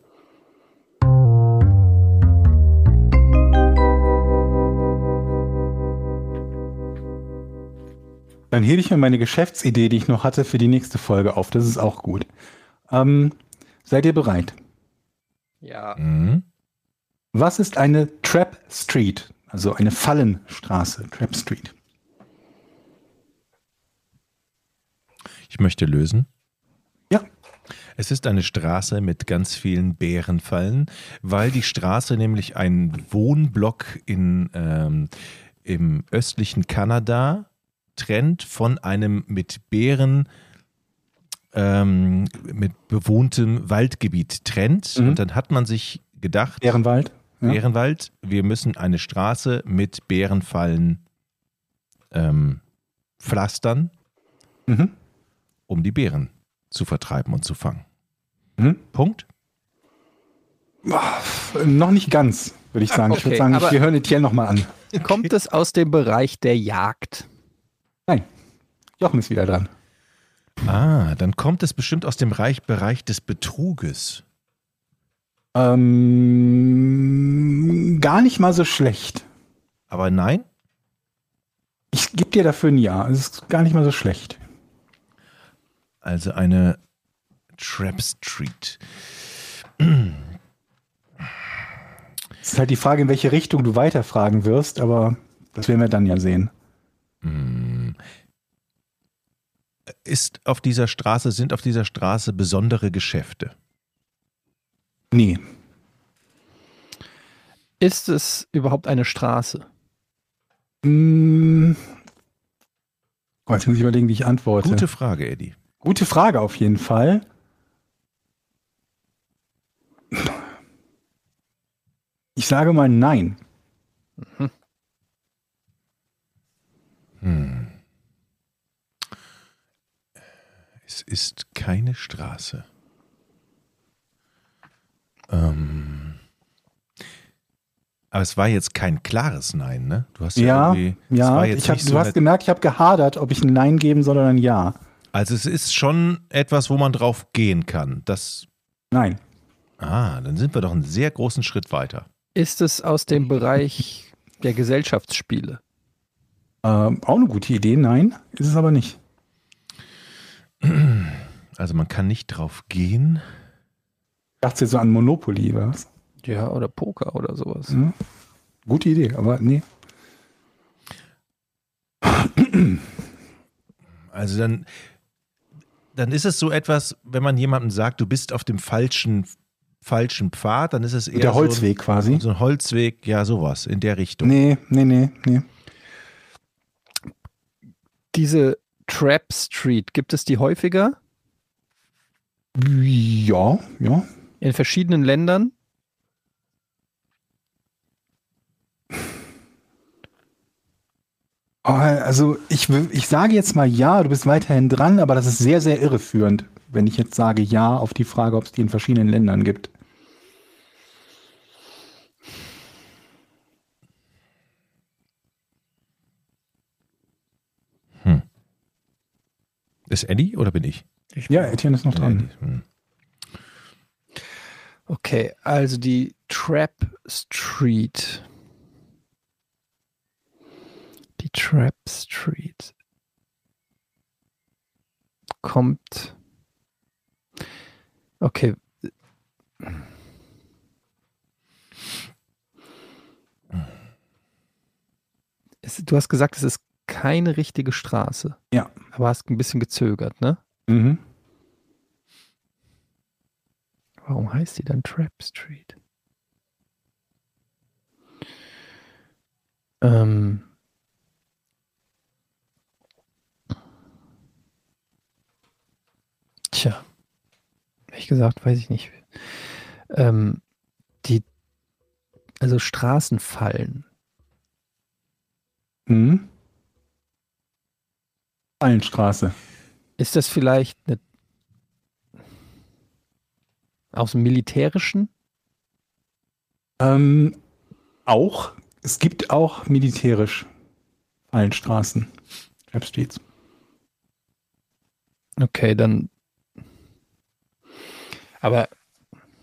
Dann hebe ich mir meine Geschäftsidee, die ich noch hatte, für die nächste Folge auf. Das ist auch gut. Ähm, seid ihr bereit? Ja. Mhm. Was ist eine Trap Street? Also eine Fallenstraße, Trap Street. Ich möchte lösen. Ja. Es ist eine Straße mit ganz vielen Bärenfallen, weil die Straße nämlich einen Wohnblock in, ähm, im östlichen Kanada trennt von einem mit Bären ähm, mit bewohntem Waldgebiet trennt. Mhm. Und dann hat man sich gedacht, Ehrenwald. Ja. Bärenwald, wir müssen eine Straße mit Bärenfallen ähm, pflastern, Mhm. um die Bären zu vertreiben und zu fangen. Mhm. Punkt. Äh, Noch nicht ganz, würde ich sagen. ich würde Okay, sagen, wir hören Etienne nochmal an. Kommt es aus dem Bereich der Jagd? Nein, Jochen ist wieder dran. Ah, dann kommt es bestimmt aus dem Reich, Bereich des Betruges. Ähm, gar nicht mal so schlecht. Aber nein? Ich gebe dir dafür ein Ja. Es ist gar nicht mal so schlecht. Also eine Trap Street. Es ist halt die Frage, in welche Richtung du weiterfragen wirst, aber das werden wir dann ja sehen. Ist auf dieser Straße, sind auf dieser Straße besondere Geschäfte? Nee. Ist es überhaupt eine Straße? Hm. Oh, jetzt muss ich überlegen, wie ich antworte. Gute Frage, Eddie. Gute Frage auf jeden Fall. Ich sage mal nein. Hm. Es ist keine Straße. Ähm. Aber es war jetzt kein klares Nein, ne? Du hast ja, Ja, ja. war jetzt Ich hab, nicht du so hast gemerkt, ich habe gehadert, ob ich ein Nein geben soll oder ein Ja. also es ist schon etwas, wo man drauf gehen kann. Das. Nein. Ah, dann sind wir doch einen sehr großen Schritt weiter. Ist es aus dem Bereich der Gesellschaftsspiele? Ähm, auch eine gute Idee. Nein, ist es aber nicht. Also man kann nicht drauf gehen. Ich dachte jetzt so an Monopoly, was? Ja, oder Poker oder sowas. Hm? Gute Idee, aber nee. Also dann, dann ist es so etwas, wenn man jemandem sagt, du bist auf dem falschen falschen Pfad, dann ist es eher Der so Holzweg ein, quasi. so ein Holzweg, ja, sowas in der Richtung. Nee, nee, nee, nee. Diese Trap Street, gibt es die häufiger Ja, ja. in verschiedenen Ländern? Oh, Also ich, ich sage jetzt mal ja, du bist weiterhin dran, aber das ist sehr, sehr irreführend, wenn ich jetzt sage ja auf die Frage, ob es die in verschiedenen Ländern gibt. Ist Eddie oder bin ich? Ja, Etienne ist noch dran. Hm. Okay, also die Trap Street. Die Trap Street kommt. Okay. Du hast gesagt, es ist keine richtige Straße. Ja. Aber hast ein bisschen gezögert, ne? Mhm. Warum heißt die dann Trap Street? Ähm. Tja. Ehrlich gesagt, weiß ich nicht. Ähm, die, also Straßenfallen. Mhm. Allenstraße. Ist das vielleicht eine aus dem Militärischen? Ähm, auch, es gibt auch militärisch Allenstraßen. Trap Streets. Okay, dann. Aber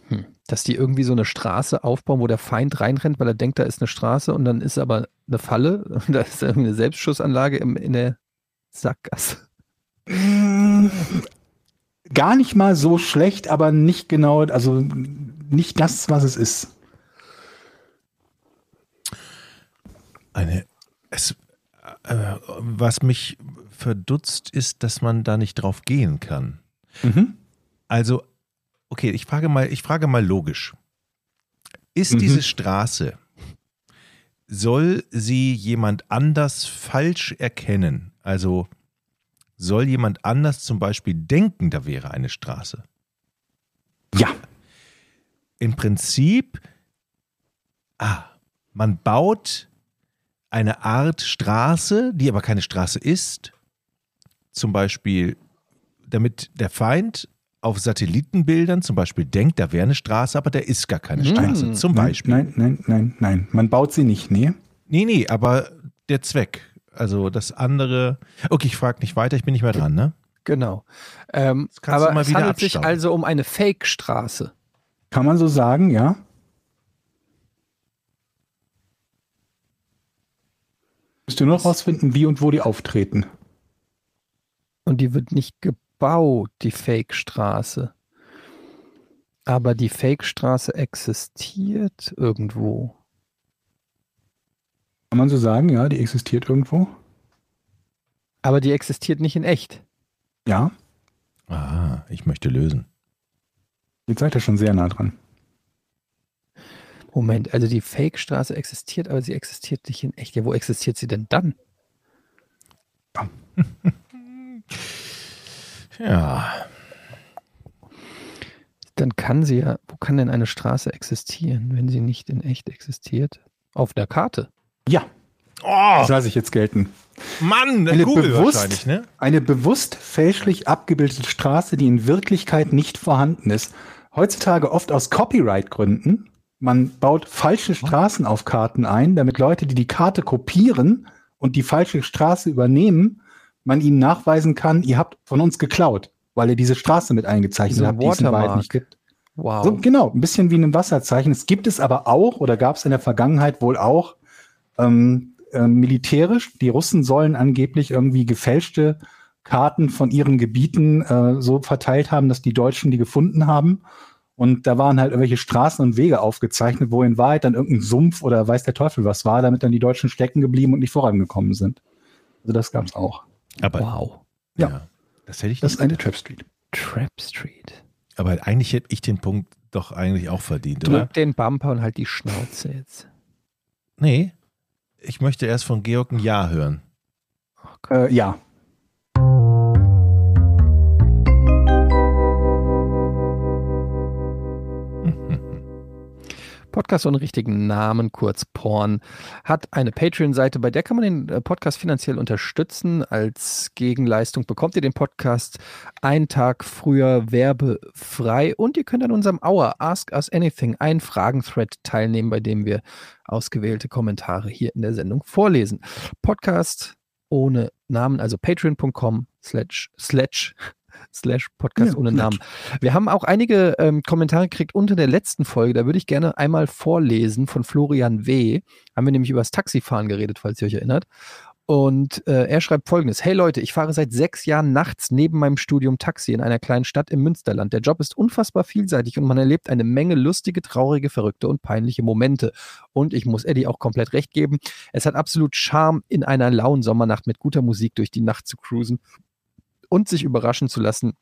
hm, dass die irgendwie so eine Straße aufbauen, wo der Feind reinrennt, weil er denkt, da ist eine Straße und dann ist aber eine Falle und da ist irgendwie eine Selbstschussanlage im, in der Sackgasse. Mm, Gar nicht mal so schlecht, aber nicht genau, also nicht das, was es ist. Eine, es, äh, was mich verdutzt ist, dass man da nicht drauf gehen kann. Mhm. Also, okay, ich frage mal, ich frage mal logisch. Ist Mhm. diese Straße, soll sie jemand anders falsch erkennen? Also, soll jemand anders zum Beispiel denken, da wäre eine Straße? Ja. Im Prinzip, ah, man baut eine Art Straße, die aber keine Straße ist, zum Beispiel, damit der Feind auf Satellitenbildern zum Beispiel denkt, da wäre eine Straße, aber da ist gar keine Hm. Straße. Zum nein, Beispiel. Nein, nein, nein, nein. Man baut sie nicht, nee. Nee, nee, aber der Zweck. Also das andere. Okay, ich frage nicht weiter, ich bin nicht mehr dran, ne? Genau. Ähm, aber es handelt sich abstauben. also um eine Fake-Straße. Kann man so sagen, ja. Müsst ihr nur noch rausfinden, wie und wo die auftreten. Und die wird nicht gebaut, die Fake-Straße. Aber die Fake-Straße existiert irgendwo. Kann man so sagen, ja, die existiert irgendwo. Aber die existiert nicht in echt. Ja, Ah, ich möchte lösen. jetzt seid ihr schon sehr nah dran. Moment, also die Fake-Straße existiert, aber sie existiert nicht in echt. Ja, wo existiert sie denn dann? Ja. Dann kann sie ja, wo kann denn eine Straße existieren, wenn sie nicht in echt existiert? Auf der Karte. Ja, Oh, das lasse ich jetzt gelten. Mann, Eine Google bewusst- ne? Eine bewusst fälschlich abgebildete Straße, die in Wirklichkeit nicht vorhanden ist. Heutzutage oft aus Copyright-Gründen. Man baut falsche Straßen auf Karten ein, damit Leute, die die Karte kopieren und die falsche Straße übernehmen, man ihnen nachweisen kann, ihr habt von uns geklaut, weil ihr diese Straße mit eingezeichnet So habt, die es in Wahrheit nicht gibt. Wow. So, genau, ein bisschen wie ein Wasserzeichen. Es gibt es aber auch oder gab es in der Vergangenheit wohl auch ähm, äh, militärisch. Die Russen sollen angeblich irgendwie gefälschte Karten von ihren Gebieten äh, so verteilt haben, dass die Deutschen die gefunden haben. Und da waren halt irgendwelche Straßen und Wege aufgezeichnet, wo in Wahrheit dann irgendein Sumpf oder weiß der Teufel was war, damit dann die Deutschen stecken geblieben und nicht vorangekommen sind. Also das gab es auch. Aber wow. Ja. ja. Das hätte ich Das ist eine Trap Street. Trap Street. Aber eigentlich hätte ich den Punkt doch eigentlich auch verdient, oder? Drück den Bumper und halt die Schnauze jetzt. Nee. Ich möchte erst von Georg ein Ja hören. Äh, ja. Podcast ohne richtigen Namen, kurz Porn, hat eine Patreon-Seite, bei der kann man den äh, Podcast finanziell unterstützen. Als Gegenleistung bekommt ihr den Podcast einen Tag früher werbefrei und ihr könnt an unserem Hour Ask Us Anything, ein Fragen-Thread teilnehmen, bei dem wir ausgewählte Kommentare hier in der Sendung vorlesen. Podcast ohne Namen, also patreon.com slash slash slash Podcast Ja, ohne. Namen. Wir haben auch einige ähm, Kommentare gekriegt unter der letzten Folge. Da würde ich gerne einmal vorlesen von Florian W. Haben wir nämlich über das Taxifahren geredet, falls ihr euch erinnert. Und äh, er schreibt folgendes: Hey Leute, ich fahre seit sechs Jahren nachts neben meinem Studium Taxi in einer kleinen Stadt im Münsterland. Der Job ist unfassbar vielseitig und man erlebt eine Menge lustige, traurige, verrückte und peinliche Momente. Und ich muss Eddie auch komplett recht geben. Es hat absolut Charme, in einer lauen Sommernacht mit guter Musik durch die Nacht zu cruisen und sich überraschen zu lassen,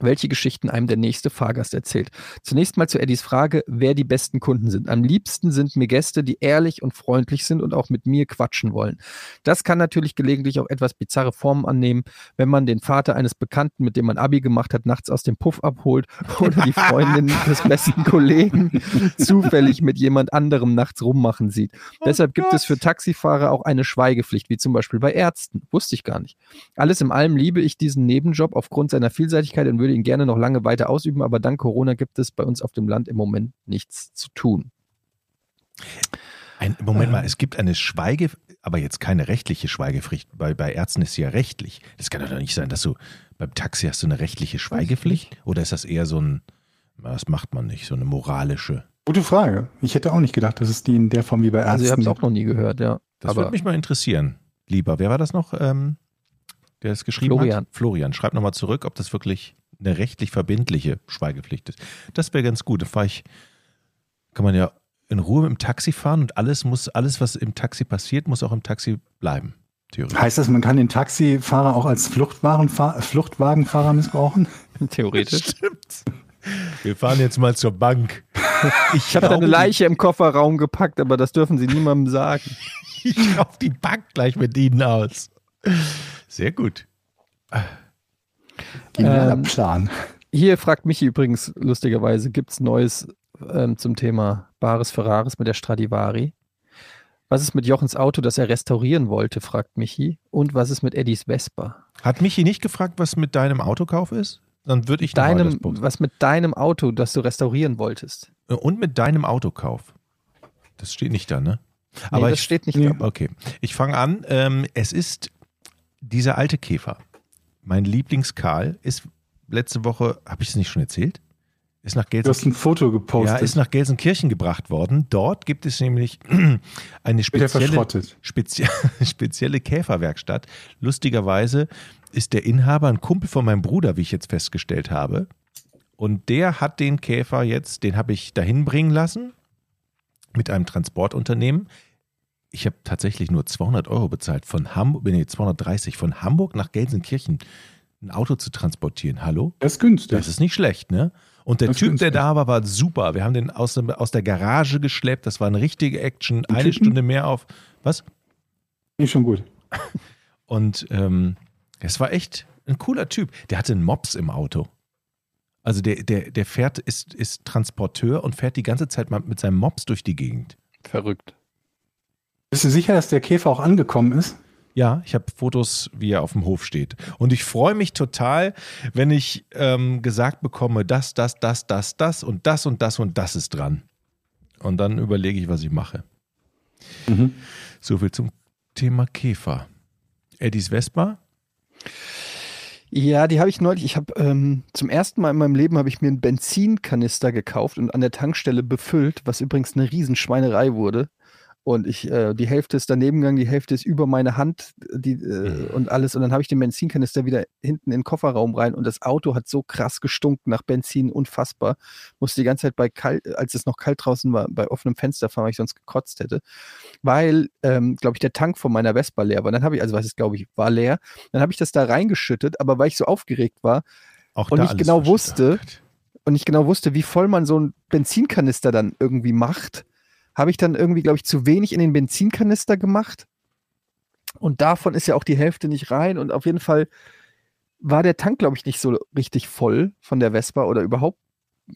welche Geschichten einem der nächste Fahrgast erzählt. Zunächst mal zu Eddies Frage, wer die besten Kunden sind. Am liebsten sind mir Gäste, die ehrlich und freundlich sind und auch mit mir quatschen wollen. Das kann natürlich gelegentlich auch etwas bizarre Formen annehmen, wenn man den Vater eines Bekannten, mit dem man Abi gemacht hat, nachts aus dem Puff abholt oder die Freundin des besten Kollegen zufällig mit jemand anderem nachts rummachen sieht. Deshalb gibt es für Taxifahrer auch eine Schweigepflicht, wie zum Beispiel bei Ärzten. Wusste ich gar nicht. Alles in allem liebe ich diesen Nebenjob aufgrund seiner Vielseitigkeit und würde ihn gerne noch lange weiter ausüben, aber dank Corona gibt es bei uns auf dem Land im Moment nichts zu tun. Ein, Moment mal, es gibt eine Schweige, aber jetzt keine rechtliche Schweigepflicht. Bei, bei Ärzten ist sie ja rechtlich. Das kann doch nicht sein, dass du beim Taxi hast du eine rechtliche Schweigepflicht? Oder ist das eher so ein, das macht man nicht, so eine moralische? Gute Frage. Ich hätte auch nicht gedacht, dass es die in der Form wie bei Ärzten Also ihr habt es auch noch nie gehört, ja. Das aber würde mich mal interessieren. Lieber, wer war das noch, ähm, der es geschrieben Florian. hat? Florian. Schreib nochmal zurück, ob das wirklich eine rechtlich verbindliche Schweigepflicht ist. Das wäre ganz gut. Da fahr ich, kann man ja in Ruhe mit dem Taxi fahren und alles muss, alles, was im Taxi passiert, muss auch im Taxi bleiben. Theoretisch. Heißt das, man kann den Taxifahrer auch als Fluchtwagenfahr Fluchtwagenfahrer missbrauchen? theoretisch. Stimmt. Wir fahren jetzt mal zur Bank. Ich habe eine Leiche im Kofferraum gepackt, aber das dürfen Sie niemandem sagen. Ich rauf die Bank gleich mit Ihnen aus. Sehr gut. Genialer Ähm, Plan. Hier fragt Michi übrigens lustigerweise, gibt es Neues ähm, zum Thema Bares Ferraris mit der Stradivari? Was ist mit Jochens Auto, das er restaurieren wollte, fragt Michi. Und was ist mit Eddies Vespa? Hat Michi nicht gefragt, was mit deinem Autokauf ist? Dann würde ich Deinem, was mit deinem Auto, das du restaurieren wolltest? Und mit deinem Autokauf. Das steht nicht da, ne? Nee, Aber das ich, steht nicht nee. da. okay. Ich fange an. Ähm, es ist dieser alte Käfer. Mein Lieblingskarl ist letzte Woche, habe ich es nicht schon erzählt? Ist nach Du hast ein Foto gepostet. Ja, ist nach Gelsenkirchen gebracht worden. Dort gibt es nämlich eine spezielle, spezie spezielle Käferwerkstatt. Lustigerweise ist der Inhaber ein Kumpel von meinem Bruder, wie ich jetzt festgestellt habe. Und der hat den Käfer jetzt, den habe ich dahin bringen lassen mit einem Transportunternehmen. Ich habe tatsächlich nur 200 Euro bezahlt von Hamburg, nee, 230 von Hamburg nach Gelsenkirchen ein Auto zu transportieren. Hallo? Das ist günstig. Das ist nicht schlecht, ne? Und der Das Typ, der da war, war super. Wir haben den aus, dem- aus der Garage geschleppt. Das war eine richtige Action. Eine Typen? Stunde mehr auf. Was? Ist schon gut. Und ähm, es war echt ein cooler Typ. Der hatte einen Mops im Auto. Also der, der, der fährt, ist, ist Transporteur und fährt die ganze Zeit mal mit seinem Mops durch die Gegend. Verrückt. Bist du sicher, dass der Käfer auch angekommen ist? Ja, ich habe Fotos, wie er auf dem Hof steht. Und ich freue mich total, wenn ich ähm, gesagt bekomme, das, das, das, das, das und das und das und das ist dran. Und dann überlege ich, was ich mache. Mhm. So viel zum Thema Käfer. Eddies Vespa? Ja, die habe ich neulich. Ich habe ähm, zum ersten Mal in meinem Leben habe ich mir einen Benzinkanister gekauft und an der Tankstelle befüllt, was übrigens eine Riesenschweinerei wurde. Und ich, äh, die Hälfte ist daneben gegangen, die Hälfte ist über meine Hand die, äh, Mhm. und alles. Und dann habe ich den Benzinkanister wieder hinten in den Kofferraum rein und das Auto hat so krass gestunken nach Benzin, unfassbar. Musste die ganze Zeit bei kalt, als es noch kalt draußen war, bei offenem Fenster fahren, weil ich sonst gekotzt hätte. Weil, ähm, glaube ich, der Tank von meiner Vespa leer war. Dann habe ich, also was ist, glaube ich, war leer. Dann habe ich das da reingeschüttet, aber weil ich so aufgeregt war, Auch Und nicht genau wusste, und nicht genau wusste, wie voll man so einen Benzinkanister dann irgendwie macht, habe ich dann irgendwie, glaube ich, zu wenig in den Benzinkanister gemacht. Und davon ist ja auch die Hälfte nicht rein. Und auf jeden Fall war der Tank, glaube ich, nicht so richtig voll von der Vespa oder überhaupt,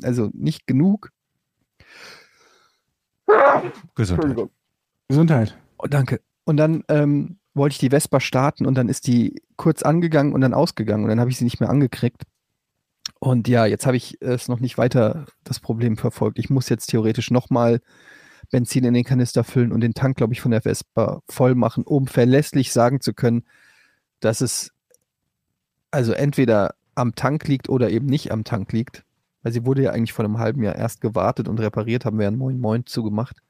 also nicht genug. Gesundheit. Gesundheit. Oh, danke. Und dann ähm, wollte ich die Vespa starten und dann ist die kurz angegangen und dann ausgegangen und dann habe ich sie nicht mehr angekriegt. Und ja, jetzt habe ich es noch nicht weiter das Problem verfolgt. Ich muss jetzt theoretisch nochmal Benzin in den Kanister füllen und den Tank, glaube ich, von der Vespa voll machen, um verlässlich sagen zu können, dass es also entweder am Tank liegt oder eben nicht am Tank liegt. Weil sie wurde ja eigentlich vor einem halben Jahr erst gewartet und repariert, haben wir einen Moin Moin zugemacht.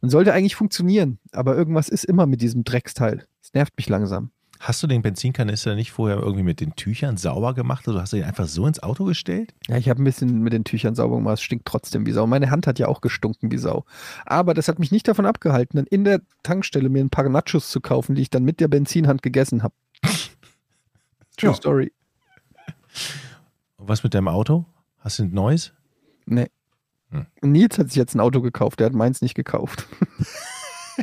Und sollte eigentlich funktionieren, aber irgendwas ist immer mit diesem Drecksteil. Es nervt mich langsam. Hast du den Benzinkanister nicht vorher irgendwie mit den Tüchern sauber gemacht oder hast du den einfach so ins Auto gestellt? Ja, ich habe ein bisschen mit den Tüchern sauber gemacht. Es stinkt trotzdem wie Sau. Meine Hand hat ja auch gestunken wie Sau. Aber das hat mich nicht davon abgehalten, dann in der Tankstelle mir ein paar Nachos zu kaufen, die ich dann mit der Benzinhand gegessen habe. True Ja. Story. Was mit deinem Auto? Hast du ein neues? Nee. Hm. Nils hat sich jetzt ein Auto gekauft, der hat meins nicht gekauft.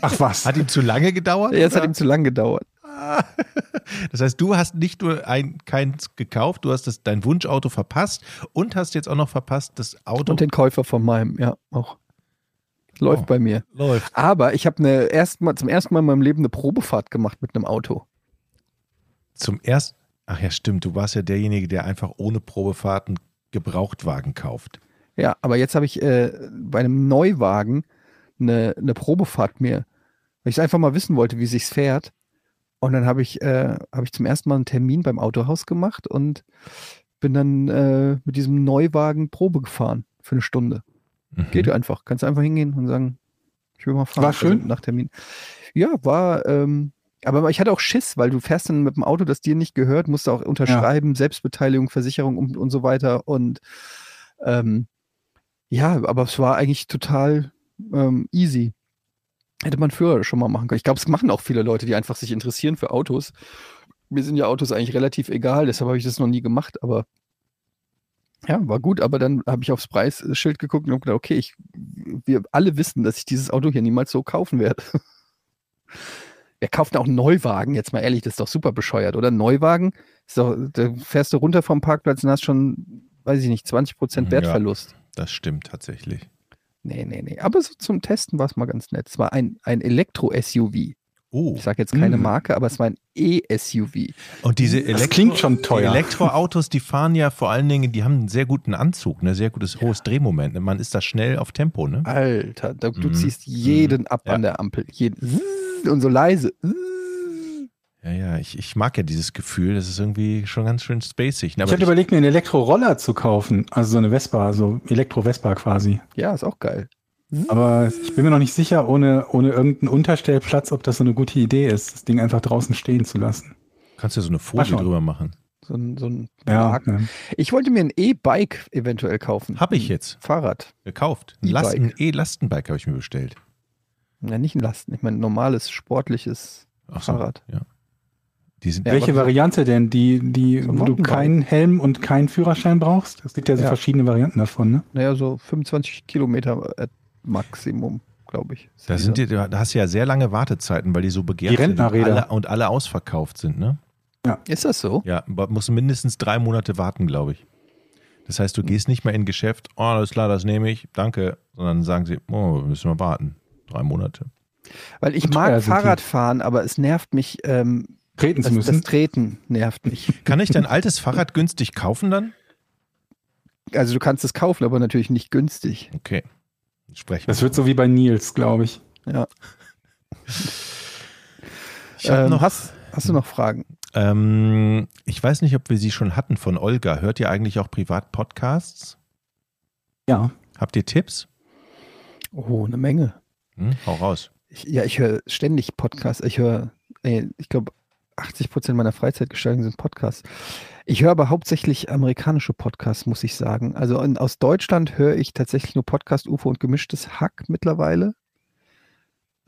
Ach was. Hat ihm zu lange gedauert? Jetzt hat oder? ihm zu lang gedauert. Das heißt, du hast nicht nur ein, keins gekauft, du hast das, dein Wunschauto verpasst und hast jetzt auch noch verpasst, das Auto Und den Käufer von meinem, ja, auch. Läuft Oh. bei mir. läuft. Aber ich habe eine zum ersten Mal in meinem Leben eine Probefahrt gemacht mit einem Auto. Zum ersten. Ach ja, stimmt. Du warst ja derjenige, der einfach ohne Probefahrten Gebrauchtwagen kauft. Ja, aber jetzt habe ich äh, bei einem Neuwagen eine, eine Probefahrt mir, weil ich einfach mal wissen wollte, wie sich's fährt. Und dann habe ich, äh, habe ich zum ersten Mal einen Termin beim Autohaus gemacht und bin dann äh, mit diesem Neuwagen Probe gefahren für eine Stunde. Mhm. Geht einfach. Kannst einfach hingehen und sagen, ich will mal fahren. War schön? Also nach Termin. Ja, war, ähm, aber ich hatte auch Schiss, weil du fährst dann mit dem Auto, das dir nicht gehört, musst du auch unterschreiben, Selbstbeteiligung, Versicherung und, und so weiter. Und ähm, ja, aber es war eigentlich total ähm, easy. Hätte man früher schon mal machen können. Ich glaube, es machen auch viele Leute, die einfach sich interessieren für Autos. Mir sind ja Autos eigentlich relativ egal, deshalb habe ich das noch nie gemacht, aber ja, war gut, aber dann habe ich aufs Preisschild geguckt und habe gedacht, okay, ich, wir alle wissen, dass ich dieses Auto hier niemals so kaufen werde. Wer kauft auch einen Neuwagen? Jetzt mal ehrlich, das ist doch super bescheuert, oder? Ein Neuwagen, doch, da fährst du runter vom Parkplatz und hast schon, weiß ich nicht, 20% Ja. Wertverlust. Das stimmt tatsächlich. Nee, nee, nee. Aber so zum Testen war es mal ganz nett. Es war ein, ein Elektro-SUV. Oh, Ich sage jetzt keine Mm. Marke, aber es war ein E-SUV. und diese Das Elektro klingt schon teuer. Elektroautos, die fahren ja vor allen Dingen, die haben einen sehr guten Anzug, ein sehr gutes hohes Drehmoment. ne? Man ist da schnell auf Tempo, ne? Alter, du Mhm. ziehst jeden ab Ja. an der Ampel. Jeden. Und so leise. Ja, ja, ich, ich mag ja dieses Gefühl, das ist irgendwie schon ganz schön spacig. ne? Ich hatte überlegt, mir einen Elektroroller zu kaufen. Also so eine Vespa, so Elektro-Vespa quasi. Ja, ist auch geil. Aber ich bin mir noch nicht sicher, ohne, ohne irgendeinen Unterstellplatz, ob das so eine gute Idee ist, das Ding einfach draußen stehen zu lassen. kannst du so eine Folie drüber machen. So ein, so ein Ja, ne. Ich wollte mir ein E-Bike eventuell kaufen. Hab ich Ein jetzt. Fahrrad. Gekauft. Ein, ein E-Lastenbike habe ich mir bestellt. Ja, nicht ein Lasten. Ich meine, ein normales, sportliches Ach so, Fahrrad. Ja. Die sind Ja, Welche Variante denn? Die, die, So wo du keinen Helm und keinen Führerschein brauchst? Es gibt ja so Ja. verschiedene Varianten davon, ne? Naja, so 25 Kilometer äh, Maximum, glaube ich. Da, sind die, da hast du ja sehr lange Wartezeiten, weil die so begehrt Die sind Rentnerräder. alle, und alle ausverkauft sind, ne? Ist das so? Ja, musst mindestens drei Monate warten, glaube ich. Das heißt, du gehst nicht mehr in Geschäft, oh, alles klar, das nehme ich, danke, sondern sagen sie, oh, müssen wir warten. Drei Monate. Weil ich Und mag. Fahrradfahren, aber es nervt mich, ähm, Treten zu das, das müssen. Treten nervt mich. Kann ich dein altes Fahrrad günstig kaufen dann? Also du kannst es kaufen, aber natürlich nicht günstig. Okay. Sprechen Das wir. wird so wie bei Nils, glaube ich. Ja. Ich Ähm, noch, hast, hast du noch Fragen? ähm, ich weiß nicht, ob wir sie schon hatten von Olga. Hört ihr eigentlich auch privat Podcasts? Ja. Habt ihr Tipps? Oh, eine Menge. Hm? Hau raus. Ich, ja, ich höre ständig Podcasts. Ich höre, ich glaube, 80 Prozent meiner Freizeitgestaltung sind Podcasts. Ich höre aber hauptsächlich amerikanische Podcasts, muss ich sagen. Also in, aus Deutschland höre ich tatsächlich nur Podcast, UFO und gemischtes Hack mittlerweile.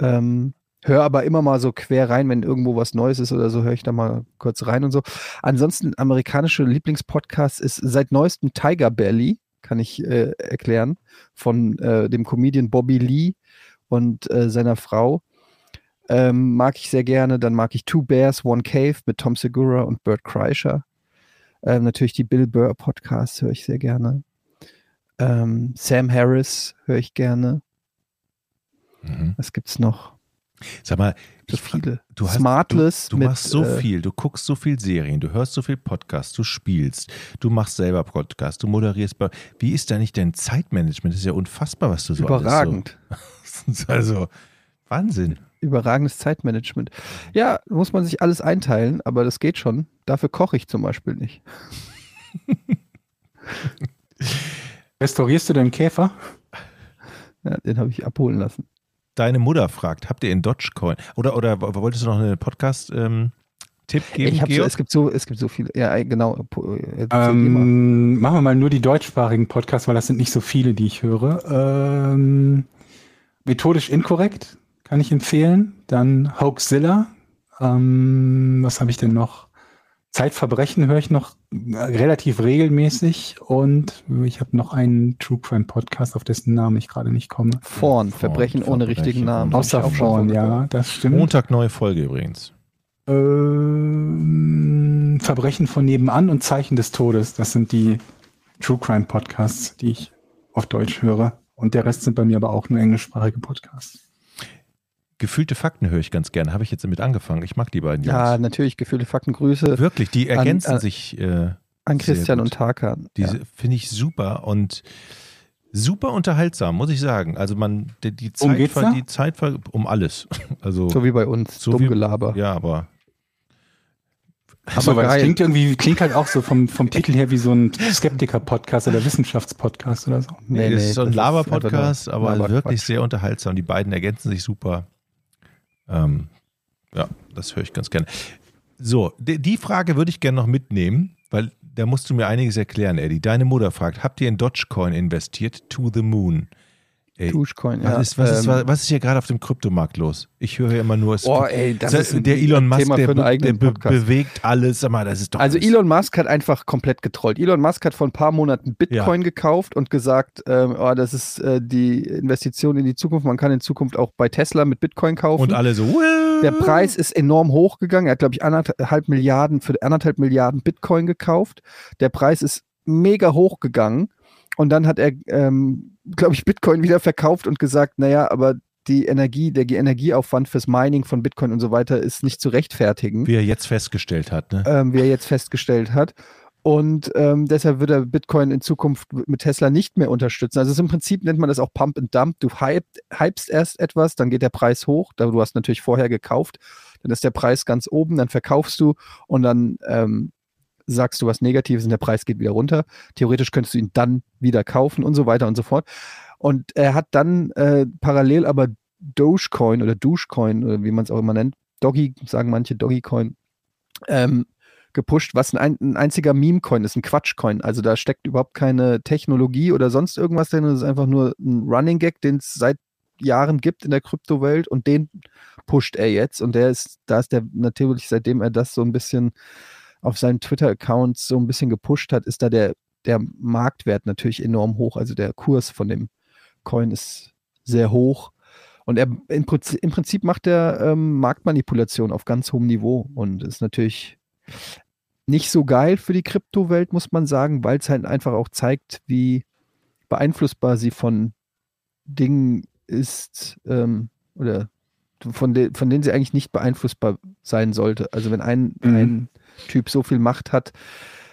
Ähm, höre aber immer mal so quer rein, wenn irgendwo was Neues ist oder so, höre ich da mal kurz rein und so. Ansonsten amerikanische Lieblingspodcasts ist seit neuestem Tiger Belly. kann ich äh, erklären, von äh, dem Comedian Bobby Lee und äh, seiner Frau. Ähm, mag ich sehr gerne. Dann mag ich Two Bears, One Cave mit Tom Segura und Bert Kreischer. Ähm, natürlich die Bill Burr Podcasts höre ich sehr gerne. Ähm, Sam Harris höre ich gerne. Mhm. Was gibt's noch? Sag mal, So viele. Du, hast, Smartless du, du mit, machst so äh, viel, du guckst so viel Serien, du hörst so viel Podcasts, du spielst, du machst selber Podcasts, du moderierst. Wie ist da nicht dein Zeitmanagement? Das ist ja unfassbar, was du so Überragend. Alles so, also Wahnsinn. Überragendes Zeitmanagement. Ja, muss man sich alles einteilen, aber das geht schon. Dafür koche ich zum Beispiel nicht. Restaurierst du den Käfer? Ja, den habe ich abholen lassen. Deine Mutter fragt, habt ihr in Dogecoin? Oder, oder wolltest du noch einen Podcast-Tipp geben, ich so, es gibt so, es gibt so viele. Ja, äh, genau. äh, mal. Ähm, machen wir mal nur die deutschsprachigen Podcasts, weil das sind nicht so viele, die ich höre. Ähm, methodisch inkorrekt kann ich empfehlen. Dann Hoaxilla. Ähm, was habe ich denn noch? Zeitverbrechen höre ich noch äh, relativ regelmäßig und ich habe noch einen True Crime Podcast, auf dessen Namen ich gerade nicht komme. Vorn, Vorn, Verbrechen ohne Verbrechen richtigen Namen. Außer vorn, ja, das stimmt. Montag neue Folge übrigens. Ähm, Verbrechen von nebenan und Zeichen des Todes. Das sind die True Crime Podcasts, die ich auf Deutsch höre. Und der Rest sind bei mir aber auch nur englischsprachige Podcasts. Gefühlte Fakten höre ich ganz gerne. Habe ich jetzt damit angefangen. Ich mag die beiden Jungs. Ja, natürlich, Gefühle, Fakten, Grüße Wirklich, die ergänzen an- sich. Äh, an Sehr Christian gut. und Tarkan. Diese Ja. finde ich super und super unterhaltsam, muss ich sagen. Also man, die, die Zeit, geht's ver- die Zeit ver- um alles. Also So wie bei uns. So Dumm wie- Gelaber. ja, aber Aber geil. klingt irgendwie, klingt halt auch so vom, vom Titel her wie so ein Skeptiker-Podcast oder Wissenschaftspodcast oder so. nee, das ist so ein Laber-Podcast, aber Laberquatsch. wirklich sehr unterhaltsam. Die beiden ergänzen sich super. Ähm, ja, das höre ich ganz gerne. So, die, die Frage würde ich gerne noch mitnehmen, weil da musst du mir einiges erklären, Eddie. Deine Mutter fragt, habt ihr in Dogecoin investiert? To the moon. Ey, Duschcoin, was, ja. ist, was, ist, Ähm, was ist hier gerade auf dem Kryptomarkt los? Ich höre ja immer nur, es Oh, ey, das ist ein der Elon Musk, Thema der, für einen be- der be Podcast. bewegt alles. Sag mal, das ist doch Also alles- Elon Musk hat einfach komplett getrollt. Elon Musk hat vor ein paar Monaten Bitcoin gekauft und gesagt, ähm, oh, das ist äh, die Investition in die Zukunft. Man kann in Zukunft auch bei Tesla mit Bitcoin kaufen. und alle so. "Wow." Der Preis ist enorm hochgegangen. Er hat, glaube ich, anderthalb Milliarden für anderthalb Milliarden Bitcoin gekauft. Der Preis ist mega hochgegangen. Und dann hat er, ähm, glaube ich, Bitcoin wieder verkauft und gesagt, naja, aber die Energie, der Energieaufwand fürs Mining von Bitcoin und so weiter ist nicht zu rechtfertigen Wie er jetzt festgestellt hat. Ne? ähm, wie er jetzt festgestellt hat. Und ähm, deshalb wird er Bitcoin in Zukunft mit Tesla nicht mehr unterstützen. Also im Prinzip nennt man das auch Pump and Dump. Du hypst erst etwas, dann geht der Preis hoch. Da du hast natürlich vorher gekauft, dann ist der Preis ganz oben, dann verkaufst du und dann ähm, sagst du was Negatives und der Preis geht wieder runter. Theoretisch könntest du ihn dann wieder kaufen und so weiter und so fort. Und er hat dann äh, parallel aber Dogecoin oder Dogecoin oder wie man es auch immer nennt, Doggy, sagen manche Doggycoin, ähm, gepusht, was ein, ein einziger Meme-Coin ist, ein Quatsch-Coin. Also da steckt überhaupt keine Technologie oder sonst irgendwas drin. Das ist einfach nur ein Running Gag, den es seit Jahren gibt in der Kryptowelt und den pusht er jetzt. Und der ist, da ist der natürlich, seitdem er das so ein bisschen auf seinen Twitter-Accounts so ein bisschen gepusht hat, ist da der, der Marktwert natürlich enorm hoch. Also der Kurs von dem Coin ist sehr hoch. Und er im Prinzip, im Prinzip macht er ähm, Marktmanipulation auf ganz hohem Niveau und ist natürlich nicht so geil für die Kryptowelt, muss man sagen, weil es halt einfach auch zeigt, wie beeinflussbar sie von Dingen ist ähm, oder von, de von denen sie eigentlich nicht beeinflussbar sein sollte. Also wenn ein, Mhm. ein Typ so viel Macht hat,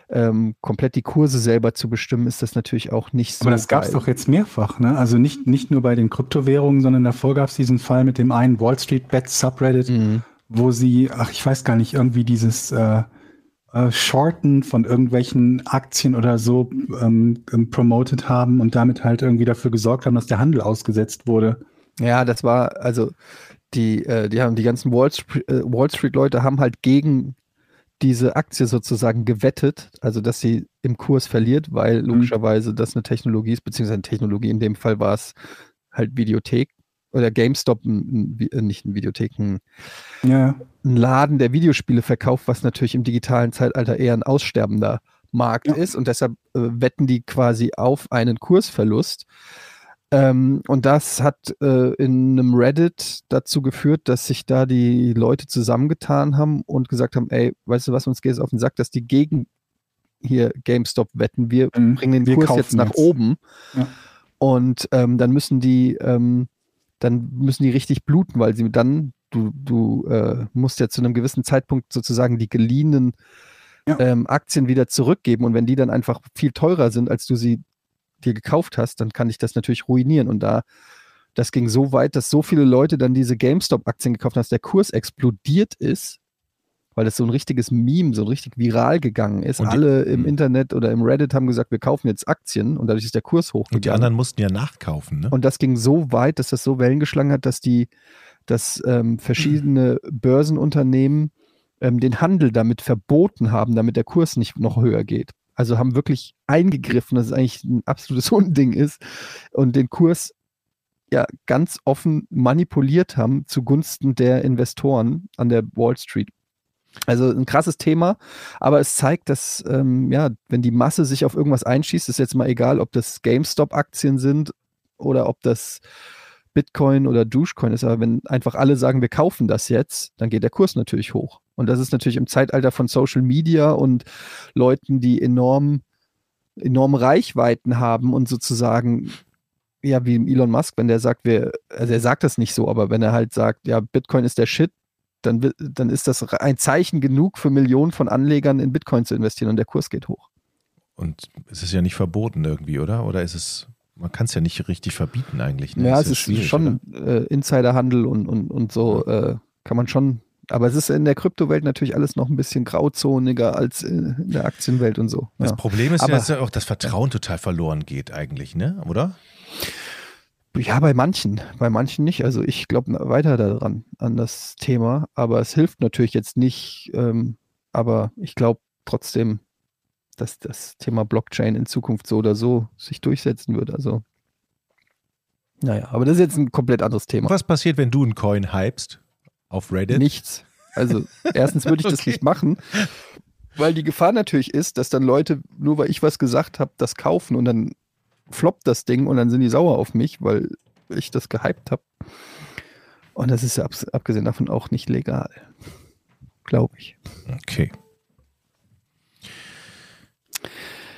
ähm, komplett die Kurse selber zu bestimmen, ist das natürlich auch nicht so. Aber das gab es doch jetzt mehrfach, ne? Also nicht, nicht nur bei den Kryptowährungen, sondern davor gab es diesen Fall mit dem einen Wall Street Bets Subreddit, Mhm. wo sie, ach, ich weiß gar nicht, irgendwie dieses äh, äh, Shorten von irgendwelchen Aktien oder so ähm, ähm, promoted haben und damit halt irgendwie dafür gesorgt haben, dass der Handel ausgesetzt wurde. Ja, das war, also die, äh, die haben die ganzen Wall, Street, äh, Wall Street Leute haben halt gegen diese Aktie sozusagen gewettet, also dass sie im Kurs verliert, weil logischerweise das eine Technologie ist, beziehungsweise eine Technologie, in dem Fall war es halt Videothek oder GameStop, ein, ein, Vi- äh, nicht ein Videothek, ein, Ja, ein Laden, der Videospiele verkauft, was natürlich im digitalen Zeitalter eher ein aussterbender Markt ist. Und deshalb äh, wetten die quasi auf einen Kursverlust. Ähm, und das hat äh, in einem Reddit dazu geführt, dass sich da die Leute zusammengetan haben und gesagt haben, ey, weißt du was, uns geht es auf den Sack, dass die gegen hier GameStop wetten. Wir Mhm. bringen den Wir Kurs jetzt nach jetzt. oben. Ja. Und ähm, dann müssen die, ähm, dann müssen die richtig bluten, weil sie dann, du, du äh, musst ja zu einem gewissen Zeitpunkt sozusagen die geliehenen Ja. ähm, Aktien wieder zurückgeben. Und wenn die dann einfach viel teurer sind, als du sie dir gekauft hast, dann kann dich das natürlich ruinieren. Und da, das ging so weit, dass so viele Leute dann diese GameStop-Aktien gekauft haben, dass der Kurs explodiert ist, weil das so ein richtiges Meme, so richtig viral gegangen ist. Und die- Alle im Mhm. Internet oder im Reddit haben gesagt, wir kaufen jetzt Aktien und dadurch ist der Kurs hochgegangen. Und die anderen mussten ja nachkaufen, ne? Und das ging so weit, dass das so Wellen geschlagen hat, dass die, dass ähm, verschiedene Börsenunternehmen ähm, den Handel damit verboten haben, damit der Kurs nicht noch höher geht. Also haben wirklich eingegriffen, dass es eigentlich ein absolutes Unding ist und den Kurs ja ganz offen manipuliert haben zugunsten der Investoren an der Wall Street. Also ein krasses Thema, aber es zeigt, dass ähm, ja, wenn die Masse sich auf irgendwas einschießt, ist jetzt mal egal, ob das GameStop-Aktien sind oder ob das Bitcoin oder Dogecoin ist, aber wenn einfach alle sagen, wir kaufen das jetzt, dann geht der Kurs natürlich hoch. Und das ist natürlich im Zeitalter von Social Media und Leuten, die enorm, enorme Reichweiten haben und sozusagen, ja, wie Elon Musk, wenn der sagt, wir, also er sagt das nicht so, aber wenn er halt sagt, ja, Bitcoin ist der Shit, dann, dann ist das ein Zeichen genug für Millionen von Anlegern in Bitcoin zu investieren und der Kurs geht hoch. Und es ist ja nicht verboten irgendwie, oder? Oder ist es, man kann es ja nicht richtig verbieten eigentlich. Ne? Ja, es ist schon äh, Insiderhandel und, und, und so äh, kann man schon. Aber es ist in der Kryptowelt natürlich alles noch ein bisschen grauzoniger als in, der Aktienwelt und so. Das Ja. Problem ist ja, Aber- dass ja auch das Vertrauen total verloren geht eigentlich, ne? Oder? ja, bei manchen, bei manchen nicht. Also ich glaube weiter daran, an das Thema. Aber es hilft natürlich jetzt nicht. Ähm, aber ich glaube trotzdem, dass das Thema Blockchain in Zukunft so oder so sich durchsetzen wird. Also, naja, aber das ist jetzt ein komplett anderes Thema. Was passiert, wenn du einen Coin hypst auf Reddit? Nichts. Also erstens würde ich das Okay. nicht machen, weil die Gefahr natürlich ist, dass dann Leute, nur weil ich was gesagt habe, das kaufen und dann floppt das Ding und dann sind die sauer auf mich, weil ich das gehypt habe. Und das ist ja abgesehen davon auch nicht legal. Glaube ich. Okay.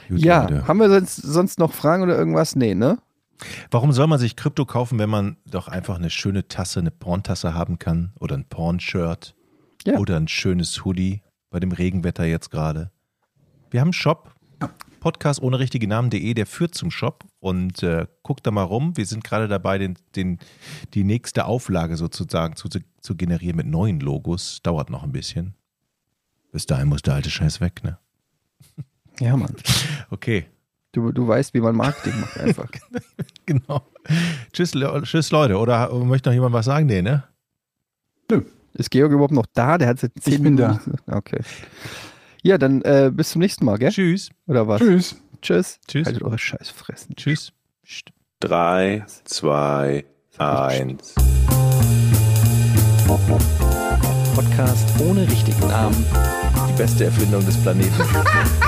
Gut, ja, Leute. haben wir sonst, sonst noch Fragen oder irgendwas? Nee, ne? Warum soll man sich Krypto kaufen, wenn man doch einfach eine schöne Tasse, eine Porntasse haben kann oder ein Porn-Shirt Ja. oder ein schönes Hoodie bei dem Regenwetter jetzt gerade? Wir haben einen Shop, Podcast ohne richtige Namen.de, der führt zum Shop und äh, guckt da mal rum. Wir sind gerade dabei, den, den, die nächste Auflage sozusagen zu, zu generieren mit neuen Logos. Dauert noch ein bisschen. Bis dahin muss der alte Scheiß weg, ne? Ja, Mann. Okay, Du, du weißt, wie man Marketing macht einfach. genau. Tschüss, Le tschüss Leute. Oder möchte noch jemand was sagen? Nee, ne? Ist Georg überhaupt noch da? Der hat seit zehn bin da. Minuten. Okay. Ja, dann äh, bis zum nächsten Mal, gell? Tschüss. Oder was? Tschüss. Tschüss. Tschüss. Haltet eure Scheißfressen. Tschüss. Psst. Drei, zwei, eins. Podcast ohne richtigen Namen. Die beste Erfindung des Planeten.